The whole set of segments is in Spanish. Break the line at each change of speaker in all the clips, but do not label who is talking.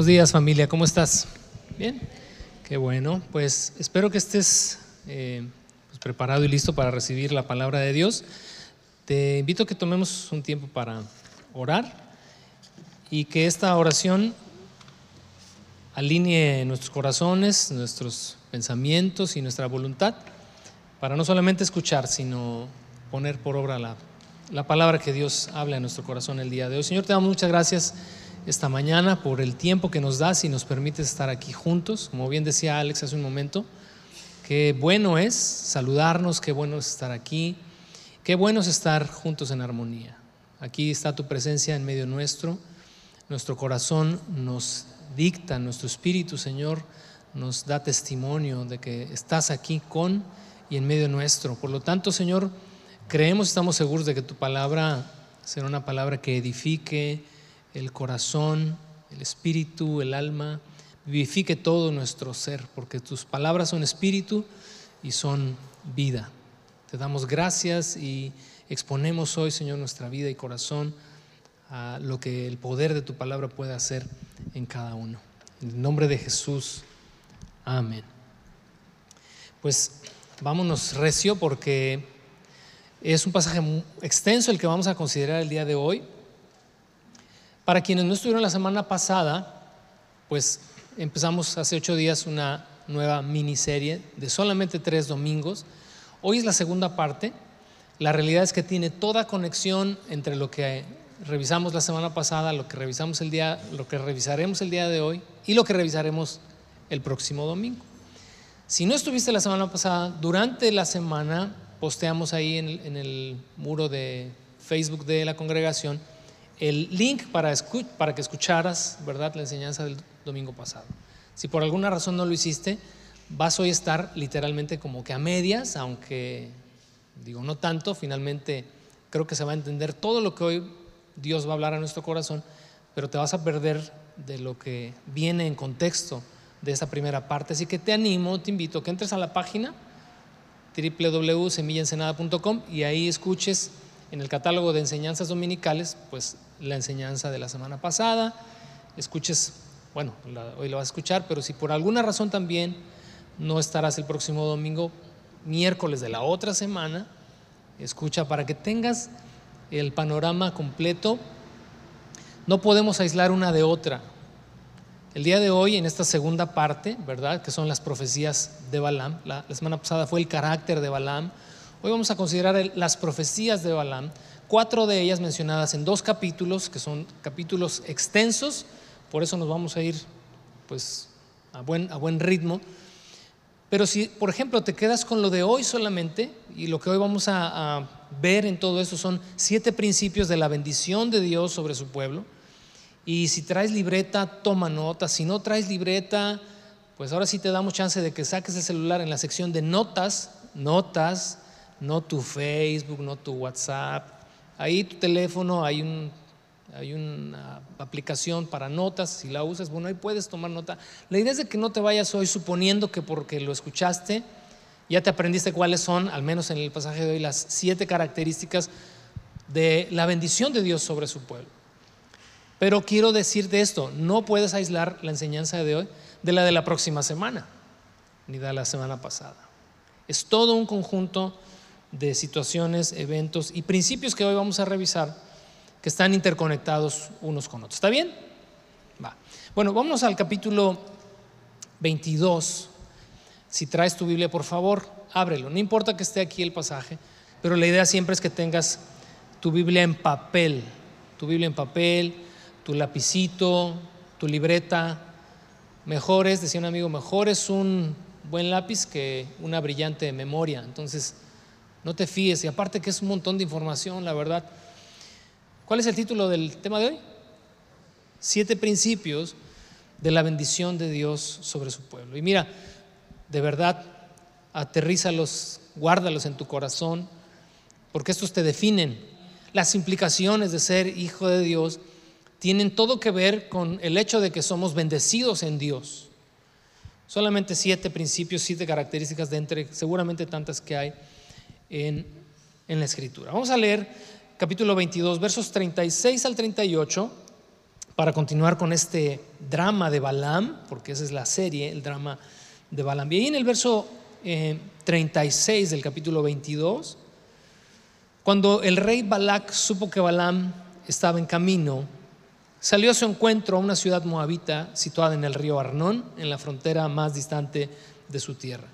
Buenos días familia, ¿cómo estás? Bien, qué bueno. Pues espero que estés eh, pues, preparado y listo para recibir la palabra de Dios. Te invito a que tomemos un tiempo para orar y que esta oración alinee nuestros corazones, nuestros pensamientos y nuestra voluntad para no solamente escuchar, sino poner por obra la, la palabra que Dios habla en nuestro corazón el día de hoy. Señor, te damos muchas gracias esta mañana por el tiempo que nos das y nos permites estar aquí juntos. Como bien decía Alex hace un momento, qué bueno es saludarnos, qué bueno es estar aquí, qué bueno es estar juntos en armonía. Aquí está tu presencia en medio nuestro, nuestro corazón nos dicta, nuestro espíritu, Señor, nos da testimonio de que estás aquí con y en medio nuestro. Por lo tanto, Señor, creemos, estamos seguros de que tu palabra será una palabra que edifique, el corazón, el espíritu, el alma, vivifique todo nuestro ser, porque tus palabras son espíritu y son vida. Te damos gracias y exponemos hoy, Señor, nuestra vida y corazón a lo que el poder de tu palabra puede hacer en cada uno. En el nombre de Jesús, amén. Pues vámonos recio porque es un pasaje extenso el que vamos a considerar el día de hoy. Para quienes no estuvieron la semana pasada, pues empezamos hace ocho días una nueva miniserie de solamente tres domingos. Hoy es la segunda parte. La realidad es que tiene toda conexión entre lo que revisamos la semana pasada, lo que revisamos el día, lo que revisaremos el día de hoy y lo que revisaremos el próximo domingo. Si no estuviste la semana pasada, durante la semana posteamos ahí en el, en el muro de Facebook de la congregación el link para, que escucharas, ¿verdad?, la enseñanza del domingo pasado. Si por alguna razón no lo hiciste, vas hoy a estar literalmente como que a medias, aunque digo no tanto, finalmente creo que se va a entender todo lo que hoy Dios va a hablar a nuestro corazón, pero te vas a perder de lo que viene en contexto de esa primera parte. Así que te animo, te invito a que entres a la página www.semillaensenada.com y ahí escuches en el catálogo de enseñanzas dominicales, pues la enseñanza de la semana pasada, escuches, bueno, hoy lo vas a escuchar, pero si por alguna razón también no estarás el próximo domingo, miércoles de la otra semana, escucha para que tengas el panorama completo. No podemos aislar una de otra. El día de hoy, en esta segunda parte, ¿verdad? Que son las profecías de Balaam. La, la semana pasada fue el carácter de Balaam. Hoy vamos a considerar las profecías de Balaam cuatro de ellas mencionadas en dos capítulos, que son capítulos extensos, por eso nos vamos a ir pues a buen, a buen ritmo. Pero si, por ejemplo, te quedas con lo de hoy solamente, y lo que hoy vamos a, ver en todo eso son siete principios de la bendición de Dios sobre su pueblo, y si traes libreta, toma nota, si no traes libreta, pues ahora sí te damos chance de que saques el celular en la sección de notas, notas, no tu Facebook, no tu WhatsApp, Ahí tu teléfono, hay, un, hay una aplicación para notas, si la usas, bueno, ahí puedes tomar nota. La idea es de que no te vayas hoy suponiendo que porque lo escuchaste, ya te aprendiste cuáles son, al menos en el pasaje de hoy, las siete características de la bendición de Dios sobre su pueblo. Pero quiero decirte esto, no puedes aislar la enseñanza de hoy de la de la próxima semana, ni de la semana pasada. Es todo un conjunto de situaciones, eventos y principios que hoy vamos a revisar que están interconectados unos con otros. ¿Está bien? Va. Bueno, vamos al capítulo 22. Si traes tu Biblia, por favor, ábrelo. No importa que esté aquí el pasaje, pero la idea siempre es que tengas tu Biblia en papel, tu Biblia en papel, tu lapicito, tu libreta. Mejor es, decía un amigo, mejor es un buen lápiz que una brillante memoria. Entonces, no te fíes. Y aparte que es un montón de información, la verdad. ¿Cuál es el título del tema de hoy? Siete principios de la bendición de Dios sobre su pueblo. Y mira, de verdad, aterrízalos, guárdalos en tu corazón, porque estos te definen. Las implicaciones de ser hijo de Dios tienen todo que ver con el hecho de que somos bendecidos en Dios. Solamente siete principios, siete características de entre seguramente tantas que hay en, la escritura. Vamos a leer capítulo 22, versos 36 al 38. para continuar con este drama de Balaam, porque esa es la serie, el drama de Balaam. Y ahí en el verso 36 eh, del capítulo 22, cuando el rey Balac supo que Balaam estaba en camino, salió a su encuentro a una ciudad moabita situada en el río Arnón, en la frontera más distante de su tierra.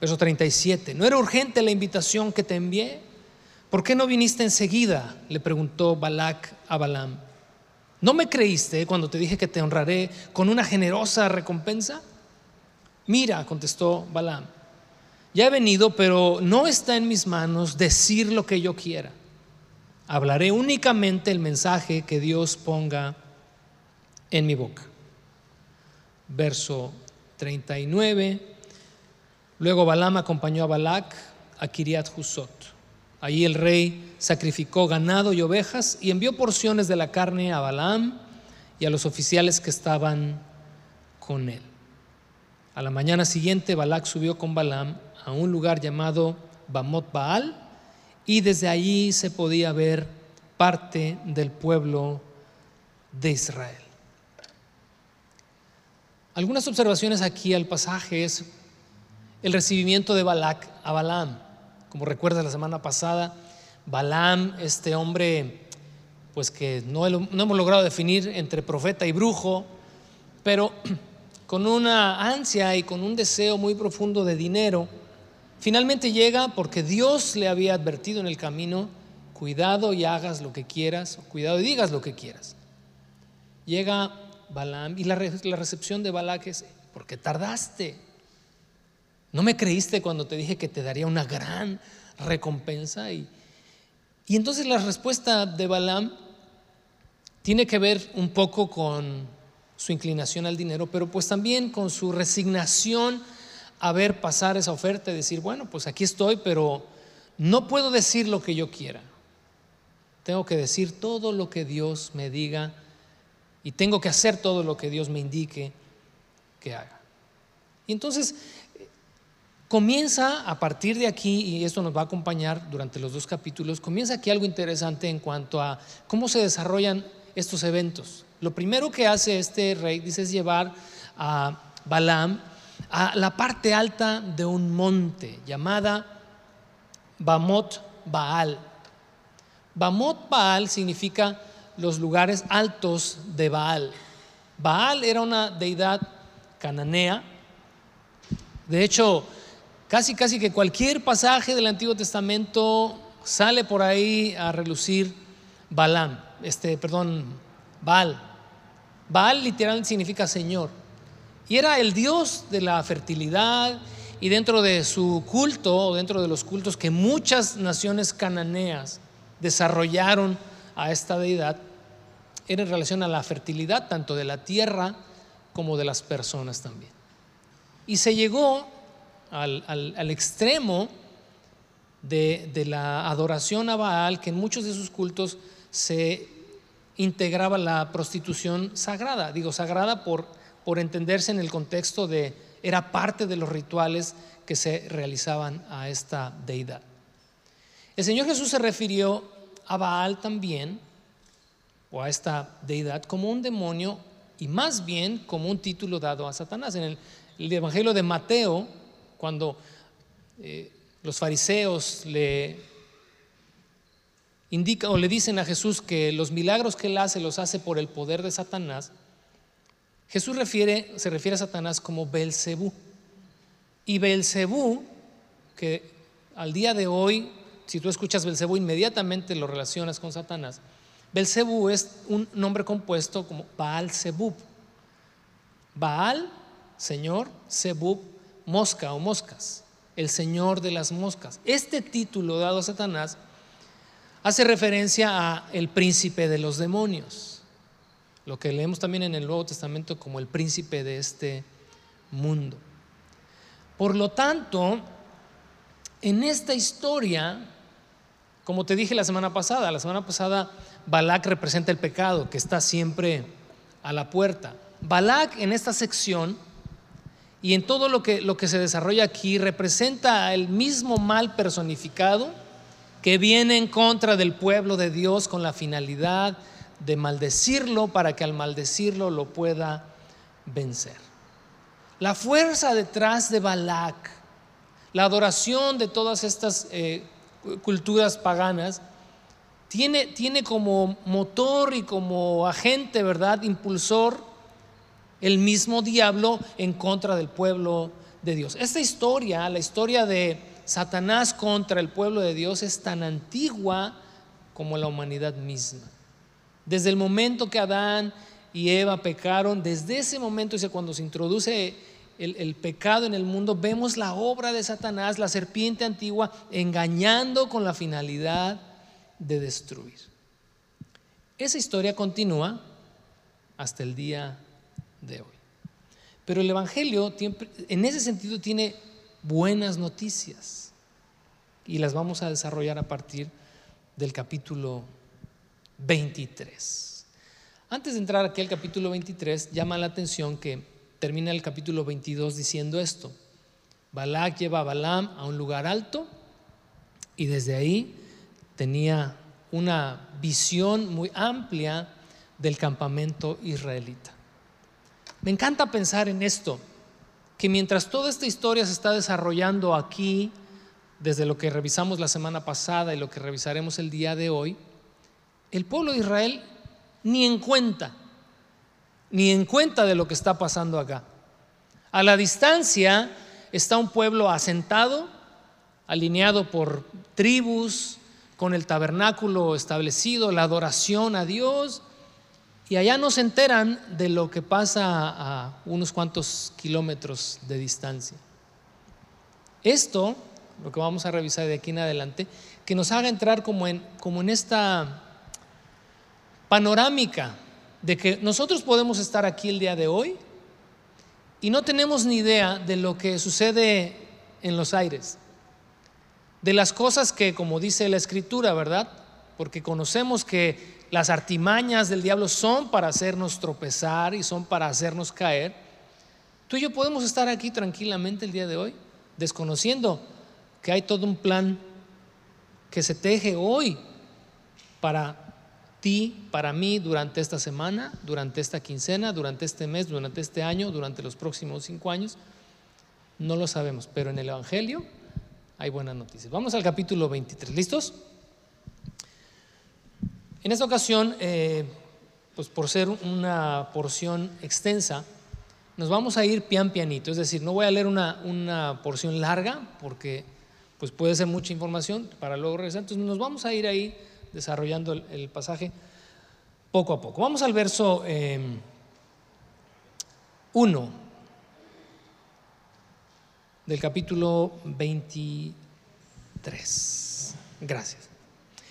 Verso 37, ¿no era urgente la invitación que te envié? ¿Por qué no viniste enseguida? Le preguntó Balac a Balaam. ¿No me creíste cuando te dije que te honraré con una generosa recompensa? Mira, contestó Balaam, ya he venido, pero no está en mis manos decir lo que yo quiera. Hablaré únicamente el mensaje que Dios ponga en mi boca. Verso 39. Luego Balaam acompañó a Balac a Kiriat Husot. Allí el rey sacrificó ganado y ovejas y envió porciones de la carne a Balaam y a los oficiales que estaban con él. A la mañana siguiente Balac subió con Balaam a un lugar llamado Bamot Baal y desde allí se podía ver parte del pueblo de Israel. Algunas observaciones aquí al pasaje es el recibimiento de Balac a Balaam. Como recuerdas la semana pasada, Balaam, este hombre, pues que no, hemos logrado definir entre profeta y brujo, pero con una ansia y con un deseo muy profundo de dinero, finalmente llega porque Dios le había advertido en el camino, cuidado y hagas lo que quieras, cuidado y digas lo que quieras. Llega Balaam y la, recepción de Balac es, porque tardaste? ¿No me creíste cuando te dije que te daría una gran recompensa? Y, y entonces la respuesta de Balaam tiene que ver un poco con su inclinación al dinero, pero pues también con su resignación a ver pasar esa oferta y decir, bueno, pues aquí estoy, pero no puedo decir lo que yo quiera. Tengo que decir todo lo que Dios me diga y tengo que hacer todo lo que Dios me indique que haga. Y entonces comienza a partir de aquí, y esto nos va a acompañar durante los dos capítulos, comienza aquí algo interesante en cuanto a cómo se desarrollan estos eventos. Lo primero que hace este rey, dice, es llevar a Balaam a la parte alta de un monte llamada Bamot Baal. Bamot Baal significa los lugares altos de Baal. Baal era una deidad cananea. De hecho, casi casi que cualquier pasaje del Antiguo Testamento sale por ahí a relucir Balaam, este, perdón, Baal. Baal literal significa Señor. Y era el dios de la fertilidad y dentro de su culto, o dentro de los cultos que muchas naciones cananeas desarrollaron a esta deidad, era en relación a la fertilidad tanto de la tierra como de las personas también. Y se llegó al, extremo de, la adoración a Baal, que en muchos de sus cultos se integraba la prostitución sagrada. Digo sagrada por entenderse en el contexto de, era parte de los rituales que se realizaban a esta deidad. El Señor Jesús se refirió a Baal también, o a esta deidad, como un demonio y más bien como un título dado a Satanás. En el, Evangelio de Mateo, cuando eh, los fariseos le indica o le dicen a Jesús que los milagros que él hace los hace por el poder de Satanás, Jesús se refiere a Satanás como Belcebú. Y Belcebú, que al día de hoy, si tú escuchas Belcebú, inmediatamente lo relacionas con Satanás. Belcebú es un nombre compuesto como Baal Zebub. Baal, Señor, Zebub, mosca o moscas, el Señor de las moscas. Este título dado a Satanás hace referencia a el príncipe de los demonios, lo que leemos también en el Nuevo Testamento como el príncipe de este mundo. Por lo tanto, en esta historia, como te dije la semana pasada, la semana pasada Balak representa el pecado que está siempre a la puerta. Balak en esta sección y en todo lo que, lo que se desarrolla aquí representa el mismo mal personificado que viene en contra del pueblo de Dios con la finalidad de maldecirlo para que al maldecirlo lo pueda vencer. La fuerza detrás de Balak, la adoración de todas estas eh, culturas paganas, tiene, tiene como motor y como agente, ¿verdad? Impulsor el mismo diablo en contra del pueblo de Dios. Esta historia, la historia de Satanás contra el pueblo de Dios, es tan antigua como la humanidad misma. Desde el momento que Adán y Eva pecaron, desde ese momento, cuando se introduce el, el, pecado en el mundo, vemos la obra de Satanás, la serpiente antigua, engañando con la finalidad de destruir. Esa historia continúa hasta el día de hoy. Pero el Evangelio en ese sentido tiene buenas noticias y las vamos a desarrollar a partir del capítulo 23. Antes de entrar aquí al capítulo 23, llama la atención que termina el capítulo 22 diciendo esto. Balak lleva a Balaam a un lugar alto y desde ahí tenía una visión muy amplia del campamento israelita. Me encanta pensar en esto, que mientras toda esta historia se está desarrollando aquí, desde lo que revisamos la semana pasada y lo que revisaremos el día de hoy, el pueblo de Israel ni en cuenta, ni en cuenta de lo que está pasando acá. A la distancia está un pueblo asentado, alineado por tribus, con el tabernáculo establecido, la adoración a Dios, y allá no se enteran de lo que pasa a unos cuantos kilómetros de distancia. Esto, lo que vamos a revisar de aquí en adelante, que nos haga entrar como en, como en esta panorámica de que nosotros podemos estar aquí el día de hoy y no tenemos ni idea de lo que sucede en los aires, de las cosas que, como dice la escritura, ¿verdad? Porque conocemos que las artimañas del diablo son para hacernos tropezar y son para hacernos caer, tú y yo podemos estar aquí tranquilamente el día de hoy, desconociendo que hay todo un plan que se teje hoy para ti, para mí, durante esta semana, durante esta quincena, durante este mes, durante este año, durante los próximos cinco años. No lo sabemos, pero en el Evangelio hay buenas noticias. Vamos al capítulo 23. ¿Listos? En esta ocasión, eh, pues por ser una porción extensa, nos vamos a ir pian pianito, es decir, no voy a leer una, porción larga porque pues puede ser mucha información para luego regresar, entonces nos vamos a ir ahí desarrollando el, pasaje poco a poco. Vamos al verso 1 eh, del capítulo 23. Gracias.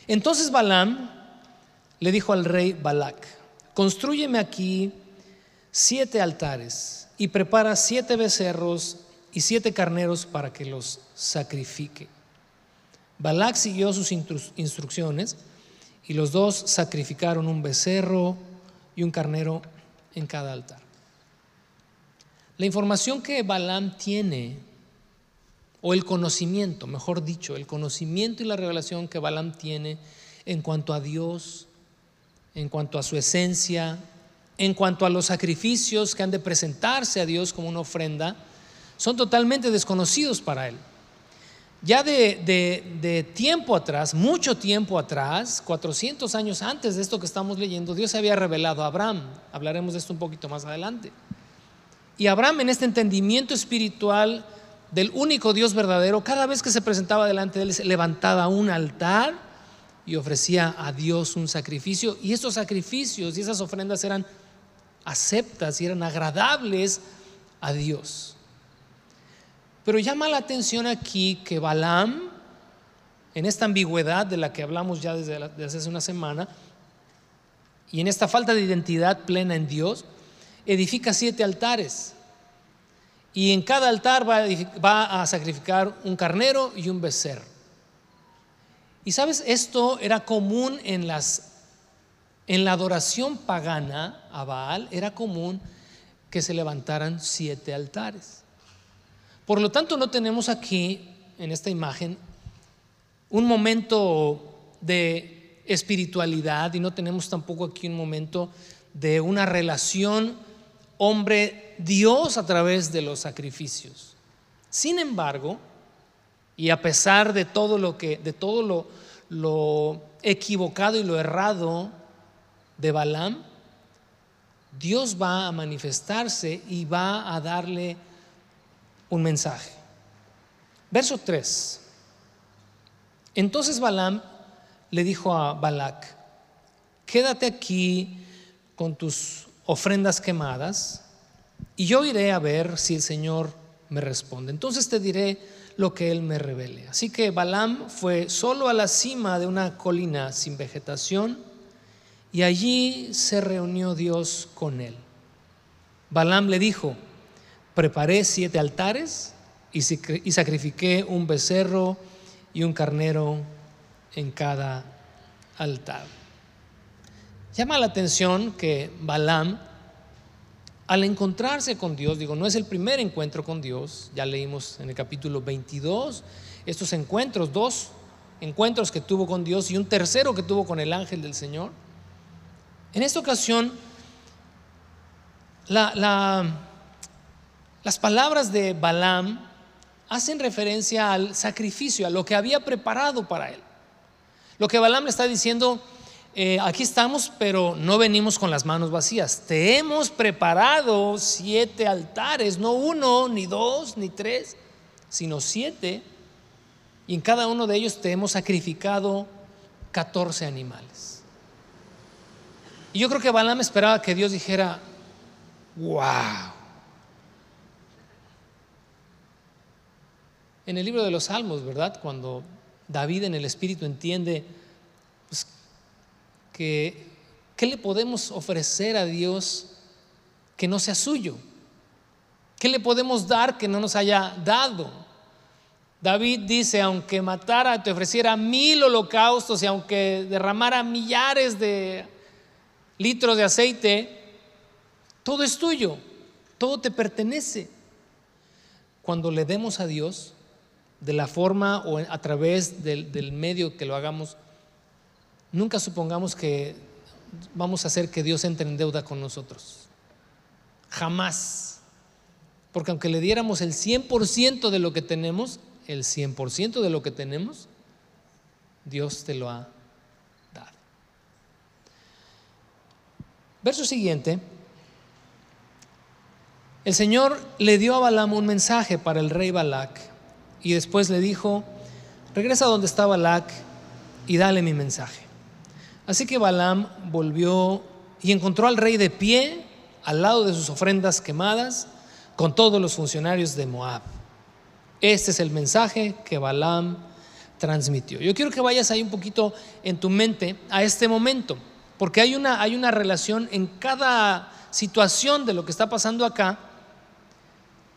Entonces Balaam le dijo al rey Balac, construyeme aquí siete altares y prepara siete becerros y siete carneros para que los sacrifique. Balac siguió sus instrucciones y los dos sacrificaron un becerro y un carnero en cada altar. La información que Balaam tiene, o el conocimiento, mejor dicho, el conocimiento y la revelación que Balaam tiene en cuanto a Dios, en cuanto a su esencia, en cuanto a los sacrificios que han de presentarse a Dios como una ofrenda, son totalmente desconocidos para Él. Ya de, tiempo atrás, mucho tiempo atrás, 400 años antes de esto que estamos leyendo, Dios había revelado a Abraham. Hablaremos de esto un poquito más adelante. Y Abraham en este entendimiento espiritual del único Dios verdadero, cada vez que se presentaba delante de él, levantaba un altar y ofrecía a Dios un sacrificio y esos sacrificios y esas ofrendas eran aceptas y eran agradables a Dios. Pero llama la atención aquí que Balaam, en esta ambigüedad de la que hablamos ya desde, hace una semana, y en esta falta de identidad plena en Dios, edifica siete altares. Y en cada altar va va a sacrificar un carnero y un becerro. Y sabes, esto era común en las en la adoración pagana a Baal era común que se levantaran siete altares. Por lo tanto, no tenemos aquí en esta imagen un momento de espiritualidad y no tenemos tampoco aquí un momento de una relación hombre-Dios a través de los sacrificios. Sin embargo, y a pesar de todo lo que, de todo lo, lo equivocado y lo errado de Balaam, Dios va a manifestarse y va a darle un mensaje. Verso 3. Entonces Balaam le dijo a Balac, quédate aquí con tus ofrendas quemadas y yo iré a ver si el Señor me responde. Entonces te diré lo que Él me revele. Así que Balaam fue solo a la cima de una colina sin vegetación y allí se reunió Dios con él. Balaam le dijo, preparé siete altares y sacrifiqué un becerro y un carnero en cada altar. Llama la atención que Balaam, al encontrarse con Dios, digo, no es el primer encuentro con Dios, ya leímos en el capítulo 22 estos encuentros, dos encuentros que tuvo con Dios y un tercero que tuvo con el ángel del Señor. En esta ocasión, las palabras de Balaam hacen referencia al sacrificio, a lo que había preparado para él. Lo que Balaam le está diciendo, eh, aquí estamos, pero no venimos con las manos vacías. Te hemos preparado siete altares, no uno, ni dos, ni tres, sino siete. Y en cada uno de ellos te hemos sacrificado 14 animales. Y yo creo que Balaam esperaba que Dios dijera, wow. En el libro de los Salmos, ¿verdad? Cuando David en el Espíritu entiende que ¿qué le podemos ofrecer a Dios que no sea suyo? ¿Qué le podemos dar que no nos haya dado? David dice, aunque matara, te ofreciera mil holocaustos y aunque derramara millares de litros de aceite, todo es tuyo, todo te pertenece. Cuando le demos a Dios, de la forma o a través del, del medio que lo hagamos, nunca supongamos que vamos a hacer que Dios entre en deuda con nosotros. Jamás. Porque aunque le diéramos el 100% de lo que tenemos, el 100% de lo que tenemos, Dios te lo ha Verso siguiente. El Señor le dio a Balaam un mensaje para el rey Balac y después le dijo, regresa donde está Balac y dale mi mensaje. Así que Balaam volvió y encontró al rey de pie al lado de sus ofrendas quemadas con todos los funcionarios de Moab. Este es el mensaje que Balaam transmitió. Yo quiero que vayas ahí un poquito en tu mente a este momento. Porque hay una, hay una relación en cada situación de lo que está pasando acá.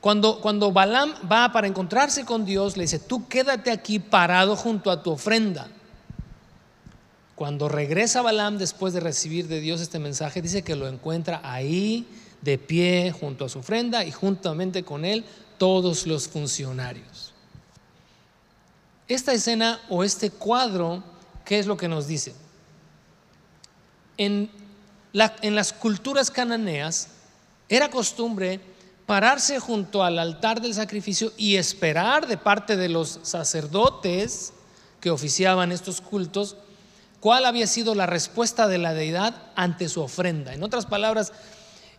Cuando, cuando Balaam va para encontrarse con Dios, le dice, tú quédate aquí parado junto a tu ofrenda. Cuando regresa Balaam después de recibir de Dios este mensaje, dice que lo encuentra ahí de pie junto a su ofrenda y juntamente con él todos los funcionarios. Esta escena o este cuadro, ¿qué es lo que nos dice? en, las culturas cananeas era costumbre pararse junto al altar del sacrificio y esperar de parte de los sacerdotes que oficiaban estos cultos cuál había sido la respuesta de la deidad ante su ofrenda. En otras palabras,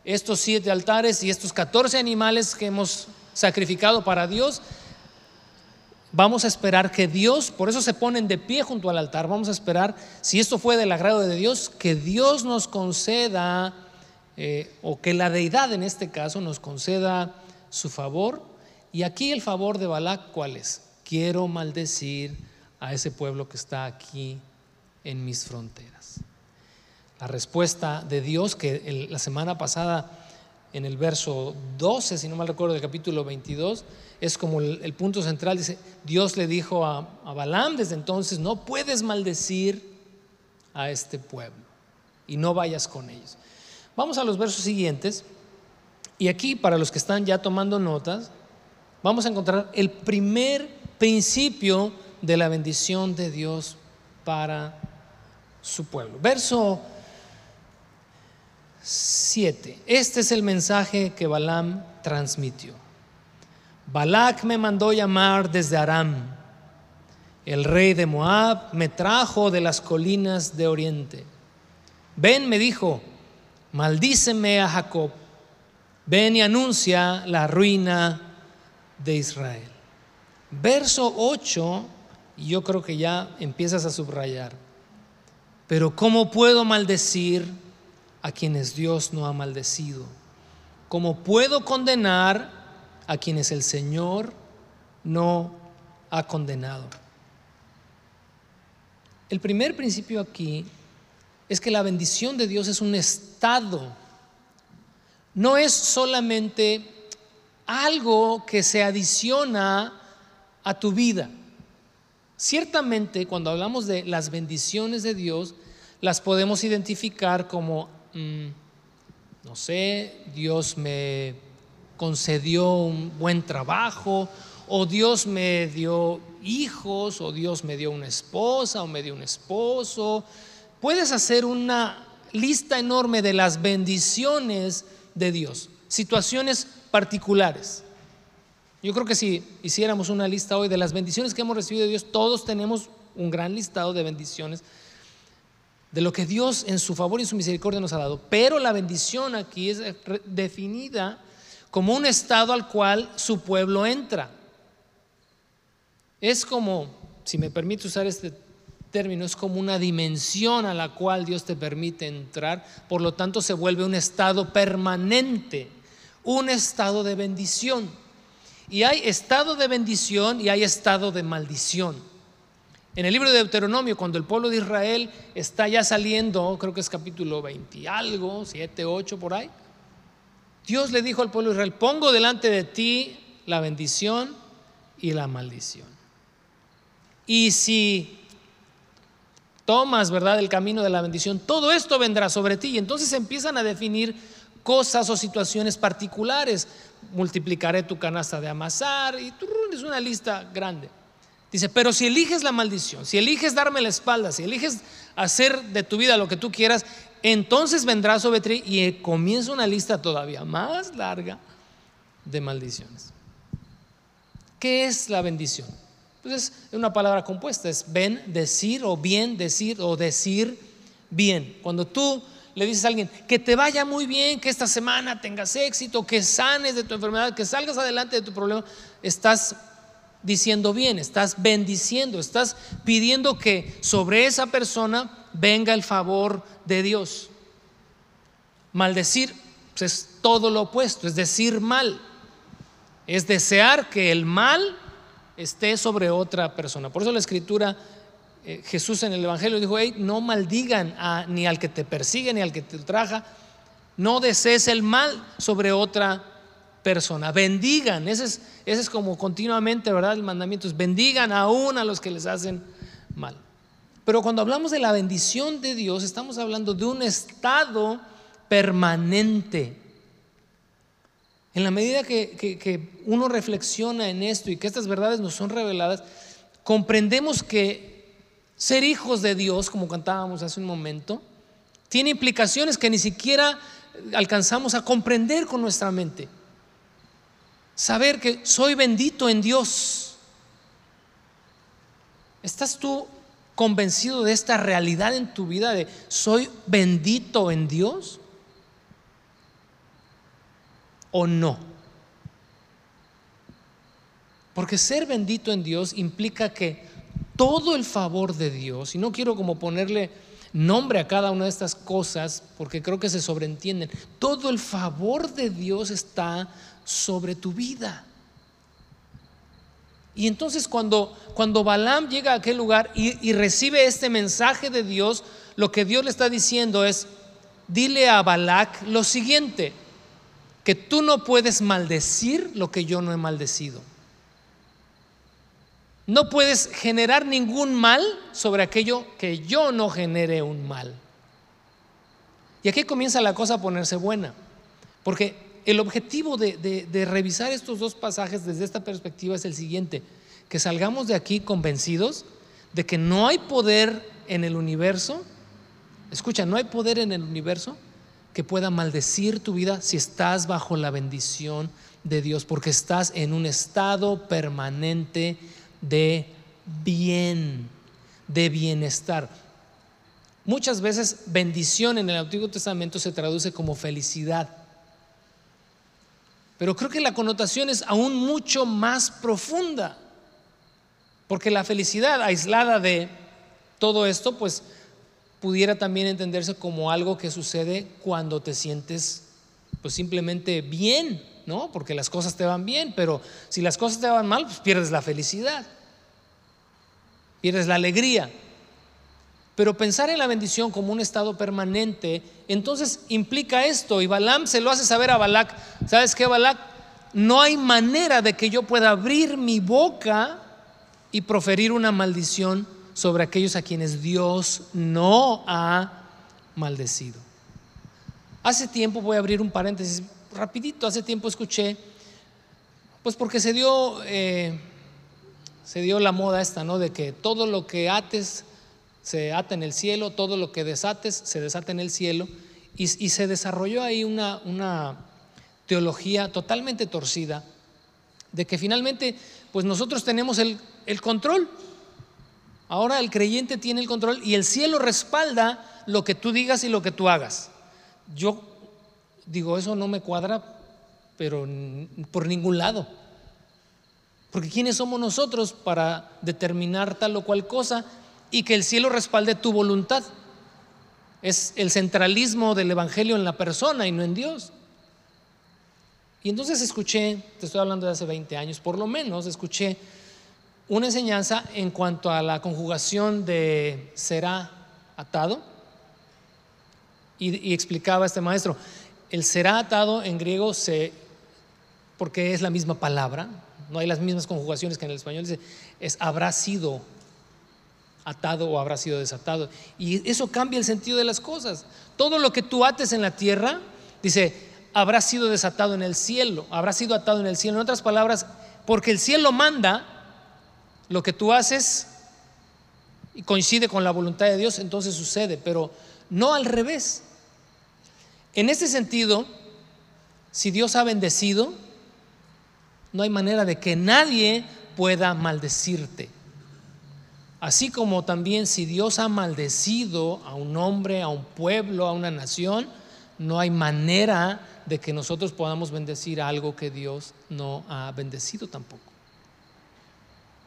estos siete altares y estos catorce animales que hemos sacrificado para Dios Vamos a esperar que Dios, por eso se ponen de pie junto al altar, vamos a esperar, si esto fue del agrado de Dios, que Dios nos conceda, eh, o que la deidad en este caso nos conceda su favor. Y aquí el favor de Balac, ¿cuál es? Quiero maldecir a ese pueblo que está aquí en mis fronteras. La respuesta de Dios que la semana pasada en el verso 12, si no mal recuerdo, del capítulo 22, es como el, punto central. Dice, Dios le dijo a, a Balaam desde entonces, no puedes maldecir a este pueblo y no vayas con ellos. Vamos a los versos siguientes. Y aquí, para los que están ya tomando notas, vamos a encontrar el primer principio de la bendición de Dios para su pueblo. Verso 7. Este es el mensaje que Balaam transmitió. Balac me mandó llamar desde Aram. El rey de Moab me trajo de las colinas de oriente. Ven, me dijo, maldíceme a Jacob. Ven y anuncia la ruina de Israel. Verso 8, yo creo que ya empiezas a subrayar. Pero ¿cómo puedo maldecir a quienes Dios no ha maldecido? ¿Cómo puedo condenar a quienes el Señor no ha condenado? El primer principio aquí es que la bendición de Dios es un estado, no es solamente algo que se adiciona a tu vida. Ciertamente cuando hablamos de las bendiciones de Dios, las podemos identificar como, mm, no sé, Dios me concedió un buen trabajo, o Dios me dio hijos, o Dios me dio una esposa, o me dio un esposo. Puedes hacer una lista enorme de las bendiciones de Dios, situaciones particulares. Yo creo que si hiciéramos una lista hoy de las bendiciones que hemos recibido de Dios, todos tenemos un gran listado de bendiciones de lo que Dios en su favor y su misericordia nos ha dado. Pero la bendición aquí es definida como un estado al cual su pueblo entra. Es como, si me permite usar este término, es como una dimensión a la cual Dios te permite entrar, por lo tanto se vuelve un estado permanente, un estado de bendición. Y hay estado de bendición y hay estado de maldición. En el libro de Deuteronomio, cuando el pueblo de Israel está ya saliendo, creo que es capítulo 20 y algo, 7, 8 por ahí, Dios le dijo al pueblo de Israel, pongo delante de ti la bendición y la maldición. Y si tomas, ¿verdad?, el camino de la bendición, todo esto vendrá sobre ti. Y entonces empiezan a definir cosas o situaciones particulares. Multiplicaré tu canasta de amasar y es una lista grande. Dice, pero si eliges la maldición, si eliges darme la espalda, si eliges hacer de tu vida lo que tú quieras, entonces vendrá sobre ti y comienza una lista todavía más larga de maldiciones. ¿Qué es la bendición? Entonces, es una palabra compuesta, es ven, decir o bien, decir o decir bien. Cuando tú le dices a alguien que te vaya muy bien, que esta semana tengas éxito, que sanes de tu enfermedad, que salgas adelante de tu problema, estás diciendo bien, estás bendiciendo, estás pidiendo que sobre esa persona venga el favor de Dios. Maldecir pues, es todo lo opuesto, es decir mal, es desear que el mal esté sobre otra persona. Por eso la escritura, eh, Jesús en el Evangelio dijo, no maldigan ni al que te persigue, ni al que te ultraja, no desees el mal sobre otra persona, bendigan, ese es, ese es como continuamente, ¿verdad? El mandamiento es bendigan aún a los que les hacen mal. Pero cuando hablamos de la bendición de Dios, estamos hablando de un estado permanente en la medida que, uno reflexiona en esto y que estas verdades nos son reveladas, comprendemos que ser hijos de Dios, como cantábamos hace un momento, tiene implicaciones que ni siquiera alcanzamos a comprender con nuestra mente. Saber que soy bendito en Dios. ¿Estás tú convencido de esta realidad en tu vida de soy bendito en Dios? o no. Porque ser bendito en Dios implica que todo el favor de Dios, y no quiero como ponerle nombre a cada una de estas cosas, porque creo que se sobreentienden, todo el favor de Dios está sobre tu vida. Y entonces cuando, cuando Balaam llega a aquel lugar y, y recibe este mensaje de Dios, lo que Dios le está diciendo es, dile a Balac lo siguiente, que tú no puedes maldecir lo que yo no he maldecido. No puedes generar ningún mal sobre aquello que yo no genere un mal. Y aquí comienza la cosa a ponerse buena, porque el objetivo de, de, revisar estos dos pasajes desde esta perspectiva es el siguiente, que salgamos de aquí convencidos de que no hay poder en el universo Escucha, no hay poder en el universo que pueda maldecir tu vida si estás bajo la bendición de Dios, porque estás en un estado permanente de bien, de bienestar. Muchas veces bendición en el Antiguo Testamento se traduce como felicidad. Pero creo que la connotación es aún mucho más profunda. Porque la felicidad aislada de todo esto, pues pudiera también entenderse como algo que sucede cuando te sientes pues simplemente bien, ¿no? Porque las cosas te van bien, pero si las cosas te van mal, pues pierdes la felicidad, pierdes la alegría. Pero pensar en la bendición como un estado permanente, entonces implica esto. Y Balaam se lo hace saber a Balac. ¿Sabes qué, Balac? No hay manera de que yo pueda abrir mi boca y proferir una maldición sobre aquellos a quienes Dios no ha maldecido. Hace tiempo, voy a abrir un paréntesis rapidito, hace tiempo escuché, pues porque se dio, eh, se dio la moda esta, ¿no? De que todo lo que ates se ata en el cielo, todo lo que desates se desata en el cielo, y, se desarrolló ahí una, una teología totalmente torcida, de que finalmente, pues nosotros tenemos el, el control. Ahora el creyente tiene el control y el cielo respalda lo que tú digas y lo que tú hagas. Yo digo, eso no me cuadra, pero por ningún lado. Porque ¿quiénes somos nosotros para determinar tal o cual cosa? y que el cielo respalde tu voluntad. Es el centralismo del Evangelio en la persona y no en Dios. Y entonces escuché, te estoy hablando de hace 20 años, por lo menos escuché una enseñanza en cuanto a la conjugación de será atado. Y, explicaba este maestro, el será atado en griego se, porque es la misma palabra, no hay las mismas conjugaciones que en el español, dice, es habrá sido atado o habrá sido desatado. Y eso cambia el sentido de las cosas. Todo lo que tú ates en la tierra, dice, habrá sido desatado en el cielo, habrá sido atado en el cielo. En otras palabras, porque el cielo manda lo que tú haces y coincide con la voluntad de Dios, entonces sucede, pero no al revés. En este sentido, si Dios ha bendecido, no hay manera de que nadie pueda maldecirte. Así como también si Dios ha maldecido a un hombre, a un pueblo, a una nación, no hay manera de que nosotros podamos bendecir algo que Dios no ha bendecido tampoco.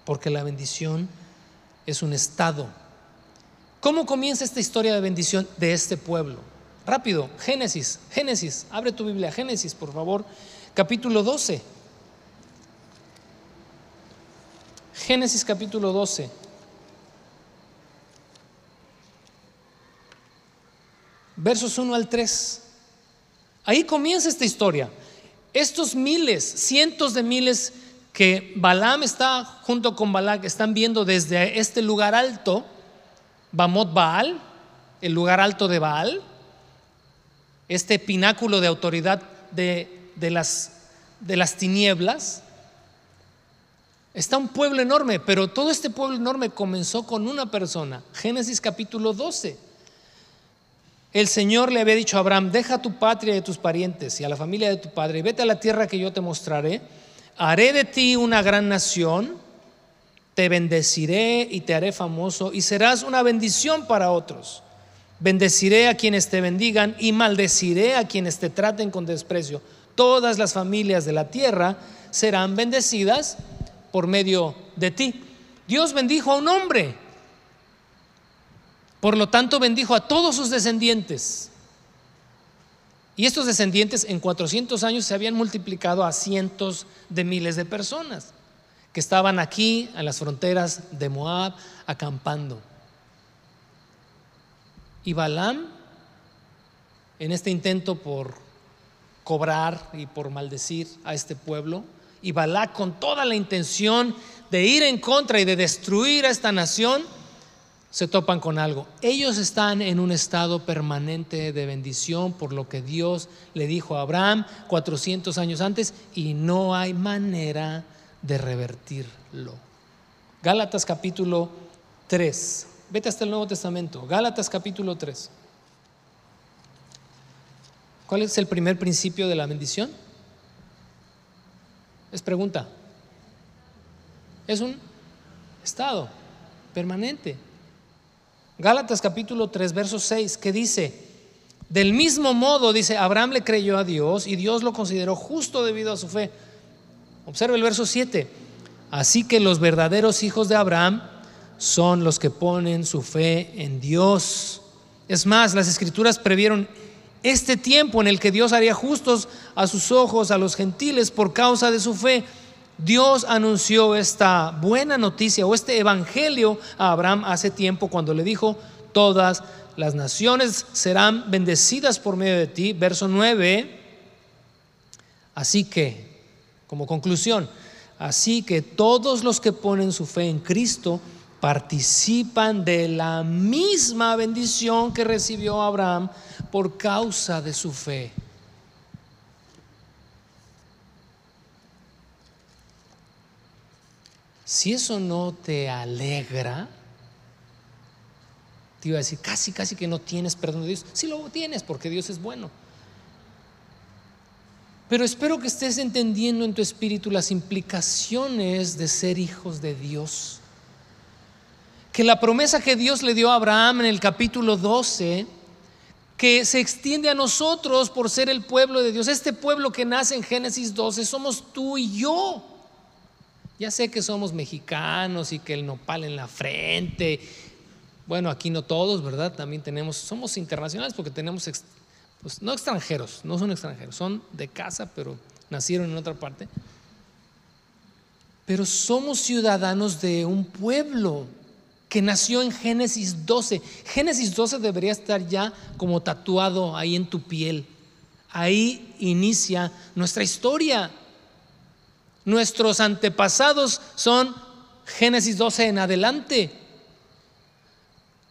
Porque la bendición es un estado. ¿Cómo comienza esta historia de bendición de este pueblo? Rápido, Génesis, Génesis, abre tu Biblia, Génesis, por favor, capítulo 12. Génesis capítulo 12. versos 1 al 3. Ahí comienza esta historia. Estos miles, cientos de miles que Balaam está junto con Balak, están viendo desde este lugar alto, Bamot Baal, el lugar alto de Baal, este pináculo de autoridad de, de, las, de las tinieblas. Está un pueblo enorme, pero todo este pueblo enorme comenzó con una persona. Génesis capítulo 12 el Señor le había dicho a Abraham, deja tu patria y tus parientes y a la familia de tu padre y vete a la tierra que yo te mostraré. Haré de ti una gran nación, te bendeciré y te haré famoso y serás una bendición para otros. Bendeciré a quienes te bendigan y maldeciré a quienes te traten con desprecio. Todas las familias de la tierra serán bendecidas por medio de ti. Dios bendijo a un hombre por lo tanto, bendijo a todos sus descendientes. Y estos descendientes en 400 años se habían multiplicado a cientos de miles de personas que estaban aquí en las fronteras de Moab acampando. Y Balaam, en este intento por cobrar y por maldecir a este pueblo, y Balac con toda la intención de ir en contra y de destruir a esta nación, se topan con algo. Ellos están en un estado permanente de bendición por lo que Dios le dijo a Abraham 400 años antes y no hay manera de revertirlo. Gálatas capítulo 3. Vete hasta el Nuevo Testamento. Gálatas capítulo 3. ¿Cuál es el primer principio de la bendición? Es pregunta. Es un estado permanente. Gálatas capítulo 3, verso 6, que dice, del mismo modo, dice, Abraham le creyó a Dios y Dios lo consideró justo debido a su fe. Observe el verso 7. Así que los verdaderos hijos de Abraham son los que ponen su fe en Dios. Es más, las escrituras previeron este tiempo en el que Dios haría justos a sus ojos a los gentiles por causa de su fe. Dios anunció esta buena noticia o este evangelio a Abraham hace tiempo cuando le dijo, todas las naciones serán bendecidas por medio de ti. Verso 9. Así que, como conclusión, así que todos los que ponen su fe en Cristo participan de la misma bendición que recibió Abraham por causa de su fe. Si eso no te alegra, te iba a decir, casi, casi que no tienes perdón de Dios. Sí lo tienes porque Dios es bueno. Pero espero que estés entendiendo en tu espíritu las implicaciones de ser hijos de Dios. Que la promesa que Dios le dio a Abraham en el capítulo 12, que se extiende a nosotros por ser el pueblo de Dios, este pueblo que nace en Génesis 12, somos tú y yo. Ya sé que somos mexicanos y que el nopal en la frente. Bueno, aquí no todos, ¿verdad? También tenemos, somos internacionales porque tenemos, pues no extranjeros, no son extranjeros, son de casa, pero nacieron en otra parte. Pero somos ciudadanos de un pueblo que nació en Génesis 12. Génesis 12 debería estar ya como tatuado ahí en tu piel. Ahí inicia nuestra historia. Nuestros antepasados son Génesis 12 en adelante.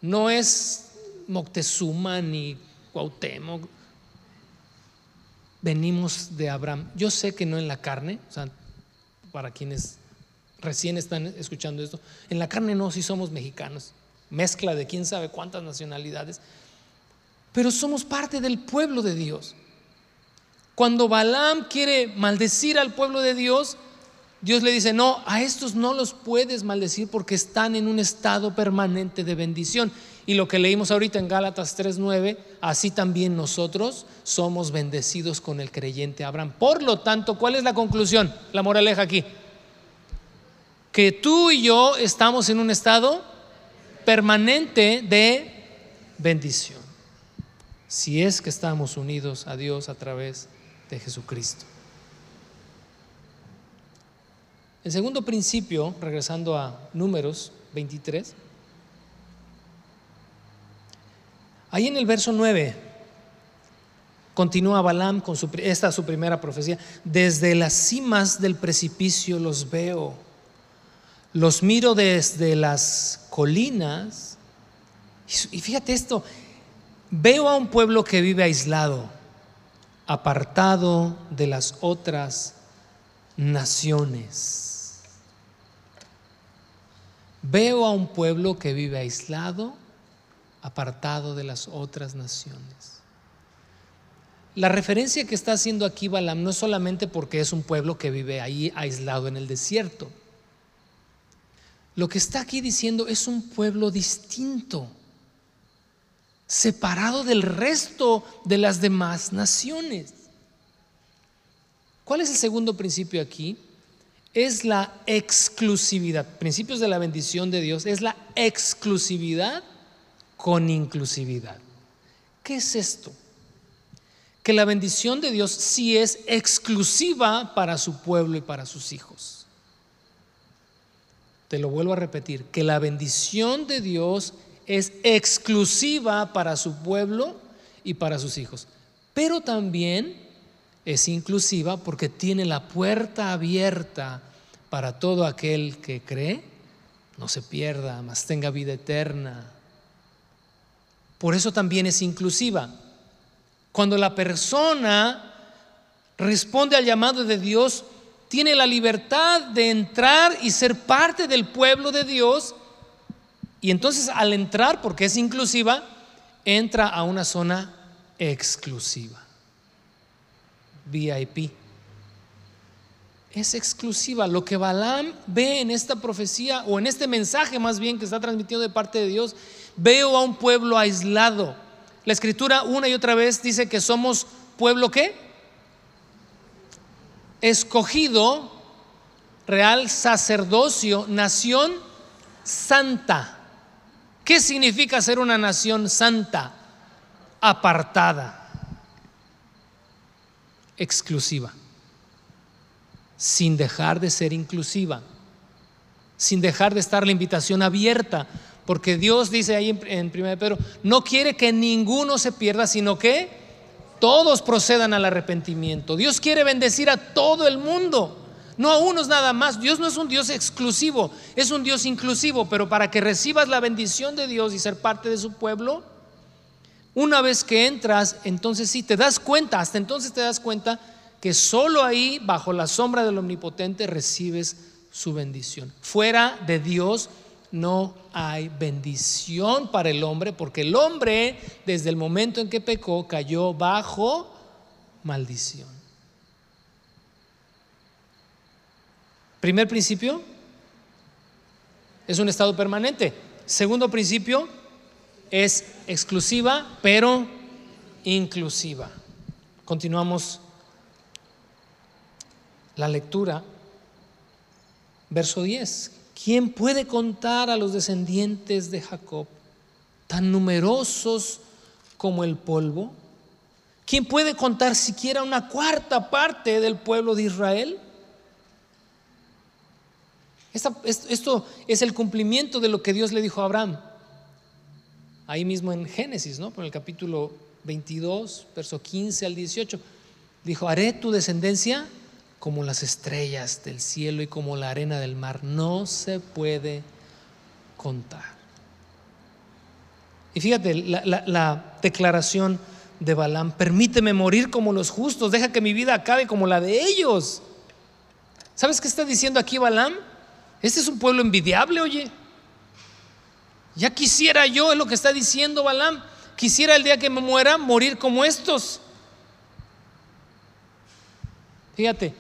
No es Moctezuma ni Cuauhtémoc. Venimos de Abraham. Yo sé que no en la carne, o sea, para quienes recién están escuchando esto, en la carne no, si somos mexicanos, mezcla de quién sabe cuántas nacionalidades, pero somos parte del pueblo de Dios. Cuando Balaam quiere maldecir al pueblo de Dios, Dios le dice, no, a estos no los puedes maldecir porque están en un estado permanente de bendición. Y lo que leímos ahorita en Gálatas 3.9, así también nosotros somos bendecidos con el creyente Abraham. Por lo tanto, ¿cuál es la conclusión? La moraleja aquí. Que tú y yo estamos en un estado permanente de bendición. Si es que estamos unidos a Dios a través de Jesucristo. El segundo principio, regresando a números 23, ahí en el verso 9, continúa Balaam con esta su primera profecía, desde las cimas del precipicio los veo, los miro desde las colinas, y fíjate esto, veo a un pueblo que vive aislado apartado de las otras naciones. Veo a un pueblo que vive aislado, apartado de las otras naciones. La referencia que está haciendo aquí Balaam no es solamente porque es un pueblo que vive ahí aislado en el desierto. Lo que está aquí diciendo es un pueblo distinto separado del resto de las demás naciones. ¿Cuál es el segundo principio aquí? Es la exclusividad. Principios de la bendición de Dios es la exclusividad con inclusividad. ¿Qué es esto? Que la bendición de Dios sí es exclusiva para su pueblo y para sus hijos. Te lo vuelvo a repetir, que la bendición de Dios es exclusiva para su pueblo y para sus hijos. Pero también es inclusiva porque tiene la puerta abierta para todo aquel que cree, no se pierda, mas tenga vida eterna. Por eso también es inclusiva. Cuando la persona responde al llamado de Dios, tiene la libertad de entrar y ser parte del pueblo de Dios y entonces al entrar, porque es inclusiva, entra a una zona exclusiva. VIP. Es exclusiva. Lo que Balaam ve en esta profecía o en este mensaje más bien que está transmitiendo de parte de Dios, veo a un pueblo aislado. La escritura una y otra vez dice que somos pueblo qué? Escogido, real sacerdocio, nación santa. ¿Qué significa ser una nación santa? Apartada, exclusiva, sin dejar de ser inclusiva, sin dejar de estar la invitación abierta, porque Dios dice ahí en, 1 Pedro, no quiere que ninguno se pierda, sino que todos procedan al arrepentimiento. Dios quiere bendecir a todo el mundo no a unos nada más. Dios no es un Dios exclusivo, es un Dios inclusivo, pero para que recibas la bendición de Dios y ser parte de su pueblo, una vez que entras, entonces sí te das cuenta, hasta entonces te das cuenta que solo ahí, bajo la sombra del Omnipotente, recibes su bendición. Fuera de Dios no hay bendición para el hombre, porque el hombre, desde el momento en que pecó, cayó bajo maldición. Primer principio, es un estado permanente. Segundo principio, es exclusiva, pero inclusiva. Continuamos la lectura. Verso 10. ¿Quién puede contar a los descendientes de Jacob, tan numerosos como el polvo? ¿Quién puede contar siquiera una cuarta parte del pueblo de Israel? esto es el cumplimiento de lo que Dios le dijo a Abraham. Ahí mismo en Génesis, ¿no? Por el capítulo 22, verso 15 al 18. Dijo, haré tu descendencia como las estrellas del cielo y como la arena del mar. No se puede contar. Y fíjate, la, la declaración de Balaam, permíteme morir como los justos, deja que mi vida acabe como la de ellos. ¿Sabes qué está diciendo aquí Balaam? Este es un pueblo envidiable, oye. Ya quisiera yo, es lo que está diciendo Balaam, quisiera el día que me muera morir como estos. Fíjate,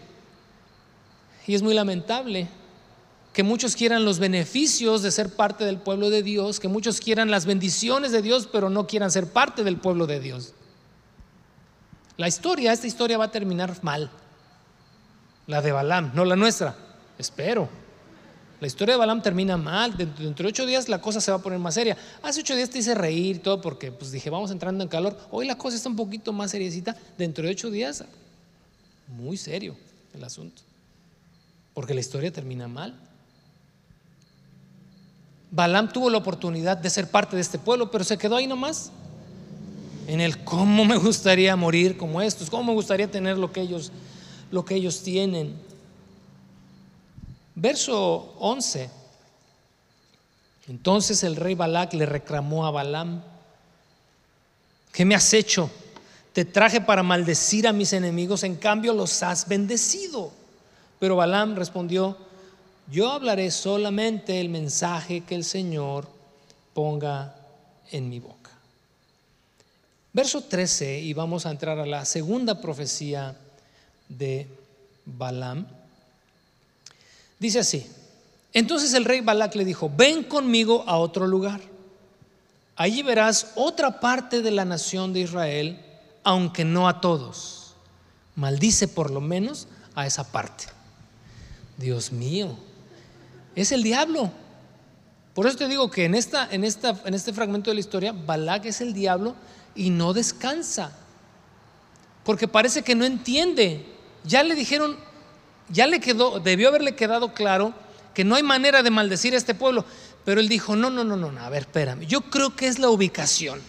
y es muy lamentable que muchos quieran los beneficios de ser parte del pueblo de Dios, que muchos quieran las bendiciones de Dios, pero no quieran ser parte del pueblo de Dios. La historia, esta historia va a terminar mal. La de Balaam, no la nuestra. Espero. La historia de Balaam termina mal. Dentro, de ocho días la cosa se va a poner más seria. Hace ocho días te hice reír y todo porque pues dije, vamos entrando en calor. Hoy la cosa está un poquito más seriecita. Dentro de ocho días, muy serio el asunto. Porque la historia termina mal. Balaam tuvo la oportunidad de ser parte de este pueblo, pero se quedó ahí nomás. En el cómo me gustaría morir como estos, cómo me gustaría tener lo que ellos, lo que ellos tienen. Verso 11. Entonces el rey Balac le reclamó a Balaam, ¿qué me has hecho? Te traje para maldecir a mis enemigos, en cambio los has bendecido. Pero Balaam respondió, yo hablaré solamente el mensaje que el Señor ponga en mi boca. Verso 13, y vamos a entrar a la segunda profecía de Balaam. Dice así, entonces el rey Balac le dijo, ven conmigo a otro lugar. Allí verás otra parte de la nación de Israel, aunque no a todos. Maldice por lo menos a esa parte. Dios mío, es el diablo. Por eso te digo que en, esta, en, esta, en este fragmento de la historia, Balac es el diablo y no descansa. Porque parece que no entiende. Ya le dijeron ya le quedó, debió haberle quedado claro que no hay manera de maldecir a este pueblo. Pero él dijo, no, no, no, no, a ver, espérame, yo creo que es la ubicación.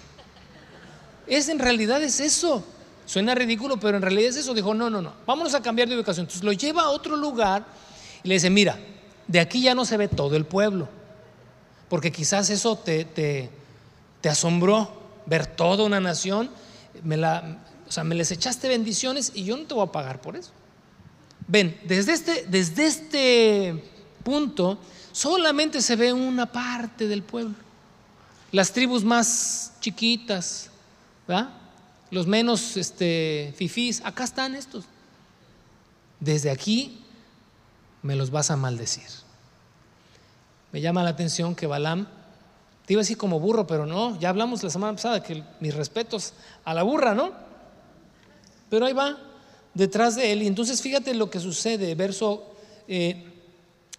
Es en realidad es eso. Suena ridículo, pero en realidad es eso. Dijo, no, no, no, vámonos a cambiar de ubicación. Entonces lo lleva a otro lugar y le dice, mira, de aquí ya no se ve todo el pueblo. Porque quizás eso te, te, asombró, ver toda una nación. Me la, o sea, me les echaste bendiciones y yo no te voy a pagar por eso. Ven, desde este, desde este punto solamente se ve una parte del pueblo. Las tribus más chiquitas, los menos este, fifís, acá están estos. Desde aquí me los vas a maldecir. Me llama la atención que Balaam, te iba a decir como burro, pero no, ya hablamos la semana pasada que mis respetos a la burra, ¿no? Pero ahí va, detrás de él. Y entonces fíjate lo que sucede, verso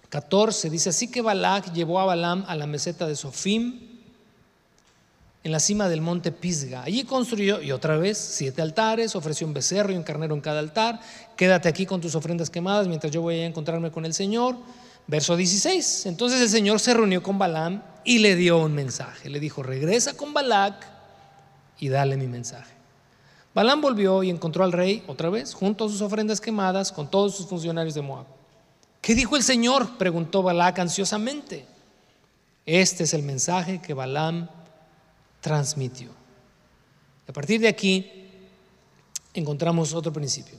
14, eh, dice, así que Balac llevó a Balaam a la meseta de Sofim, en la cima del monte Pisga. Allí construyó, y otra vez, siete altares, ofreció un becerro y un carnero en cada altar. Quédate aquí con tus ofrendas quemadas mientras yo voy a encontrarme con el Señor. Verso 16. Entonces el Señor se reunió con Balaam y le dio un mensaje. Le dijo, regresa con Balac y dale mi mensaje. Balaam volvió y encontró al rey otra vez, junto a sus ofrendas quemadas, con todos sus funcionarios de Moab. ¿Qué dijo el Señor? preguntó Balac ansiosamente. Este es el mensaje que Balaam transmitió. A partir de aquí encontramos otro principio,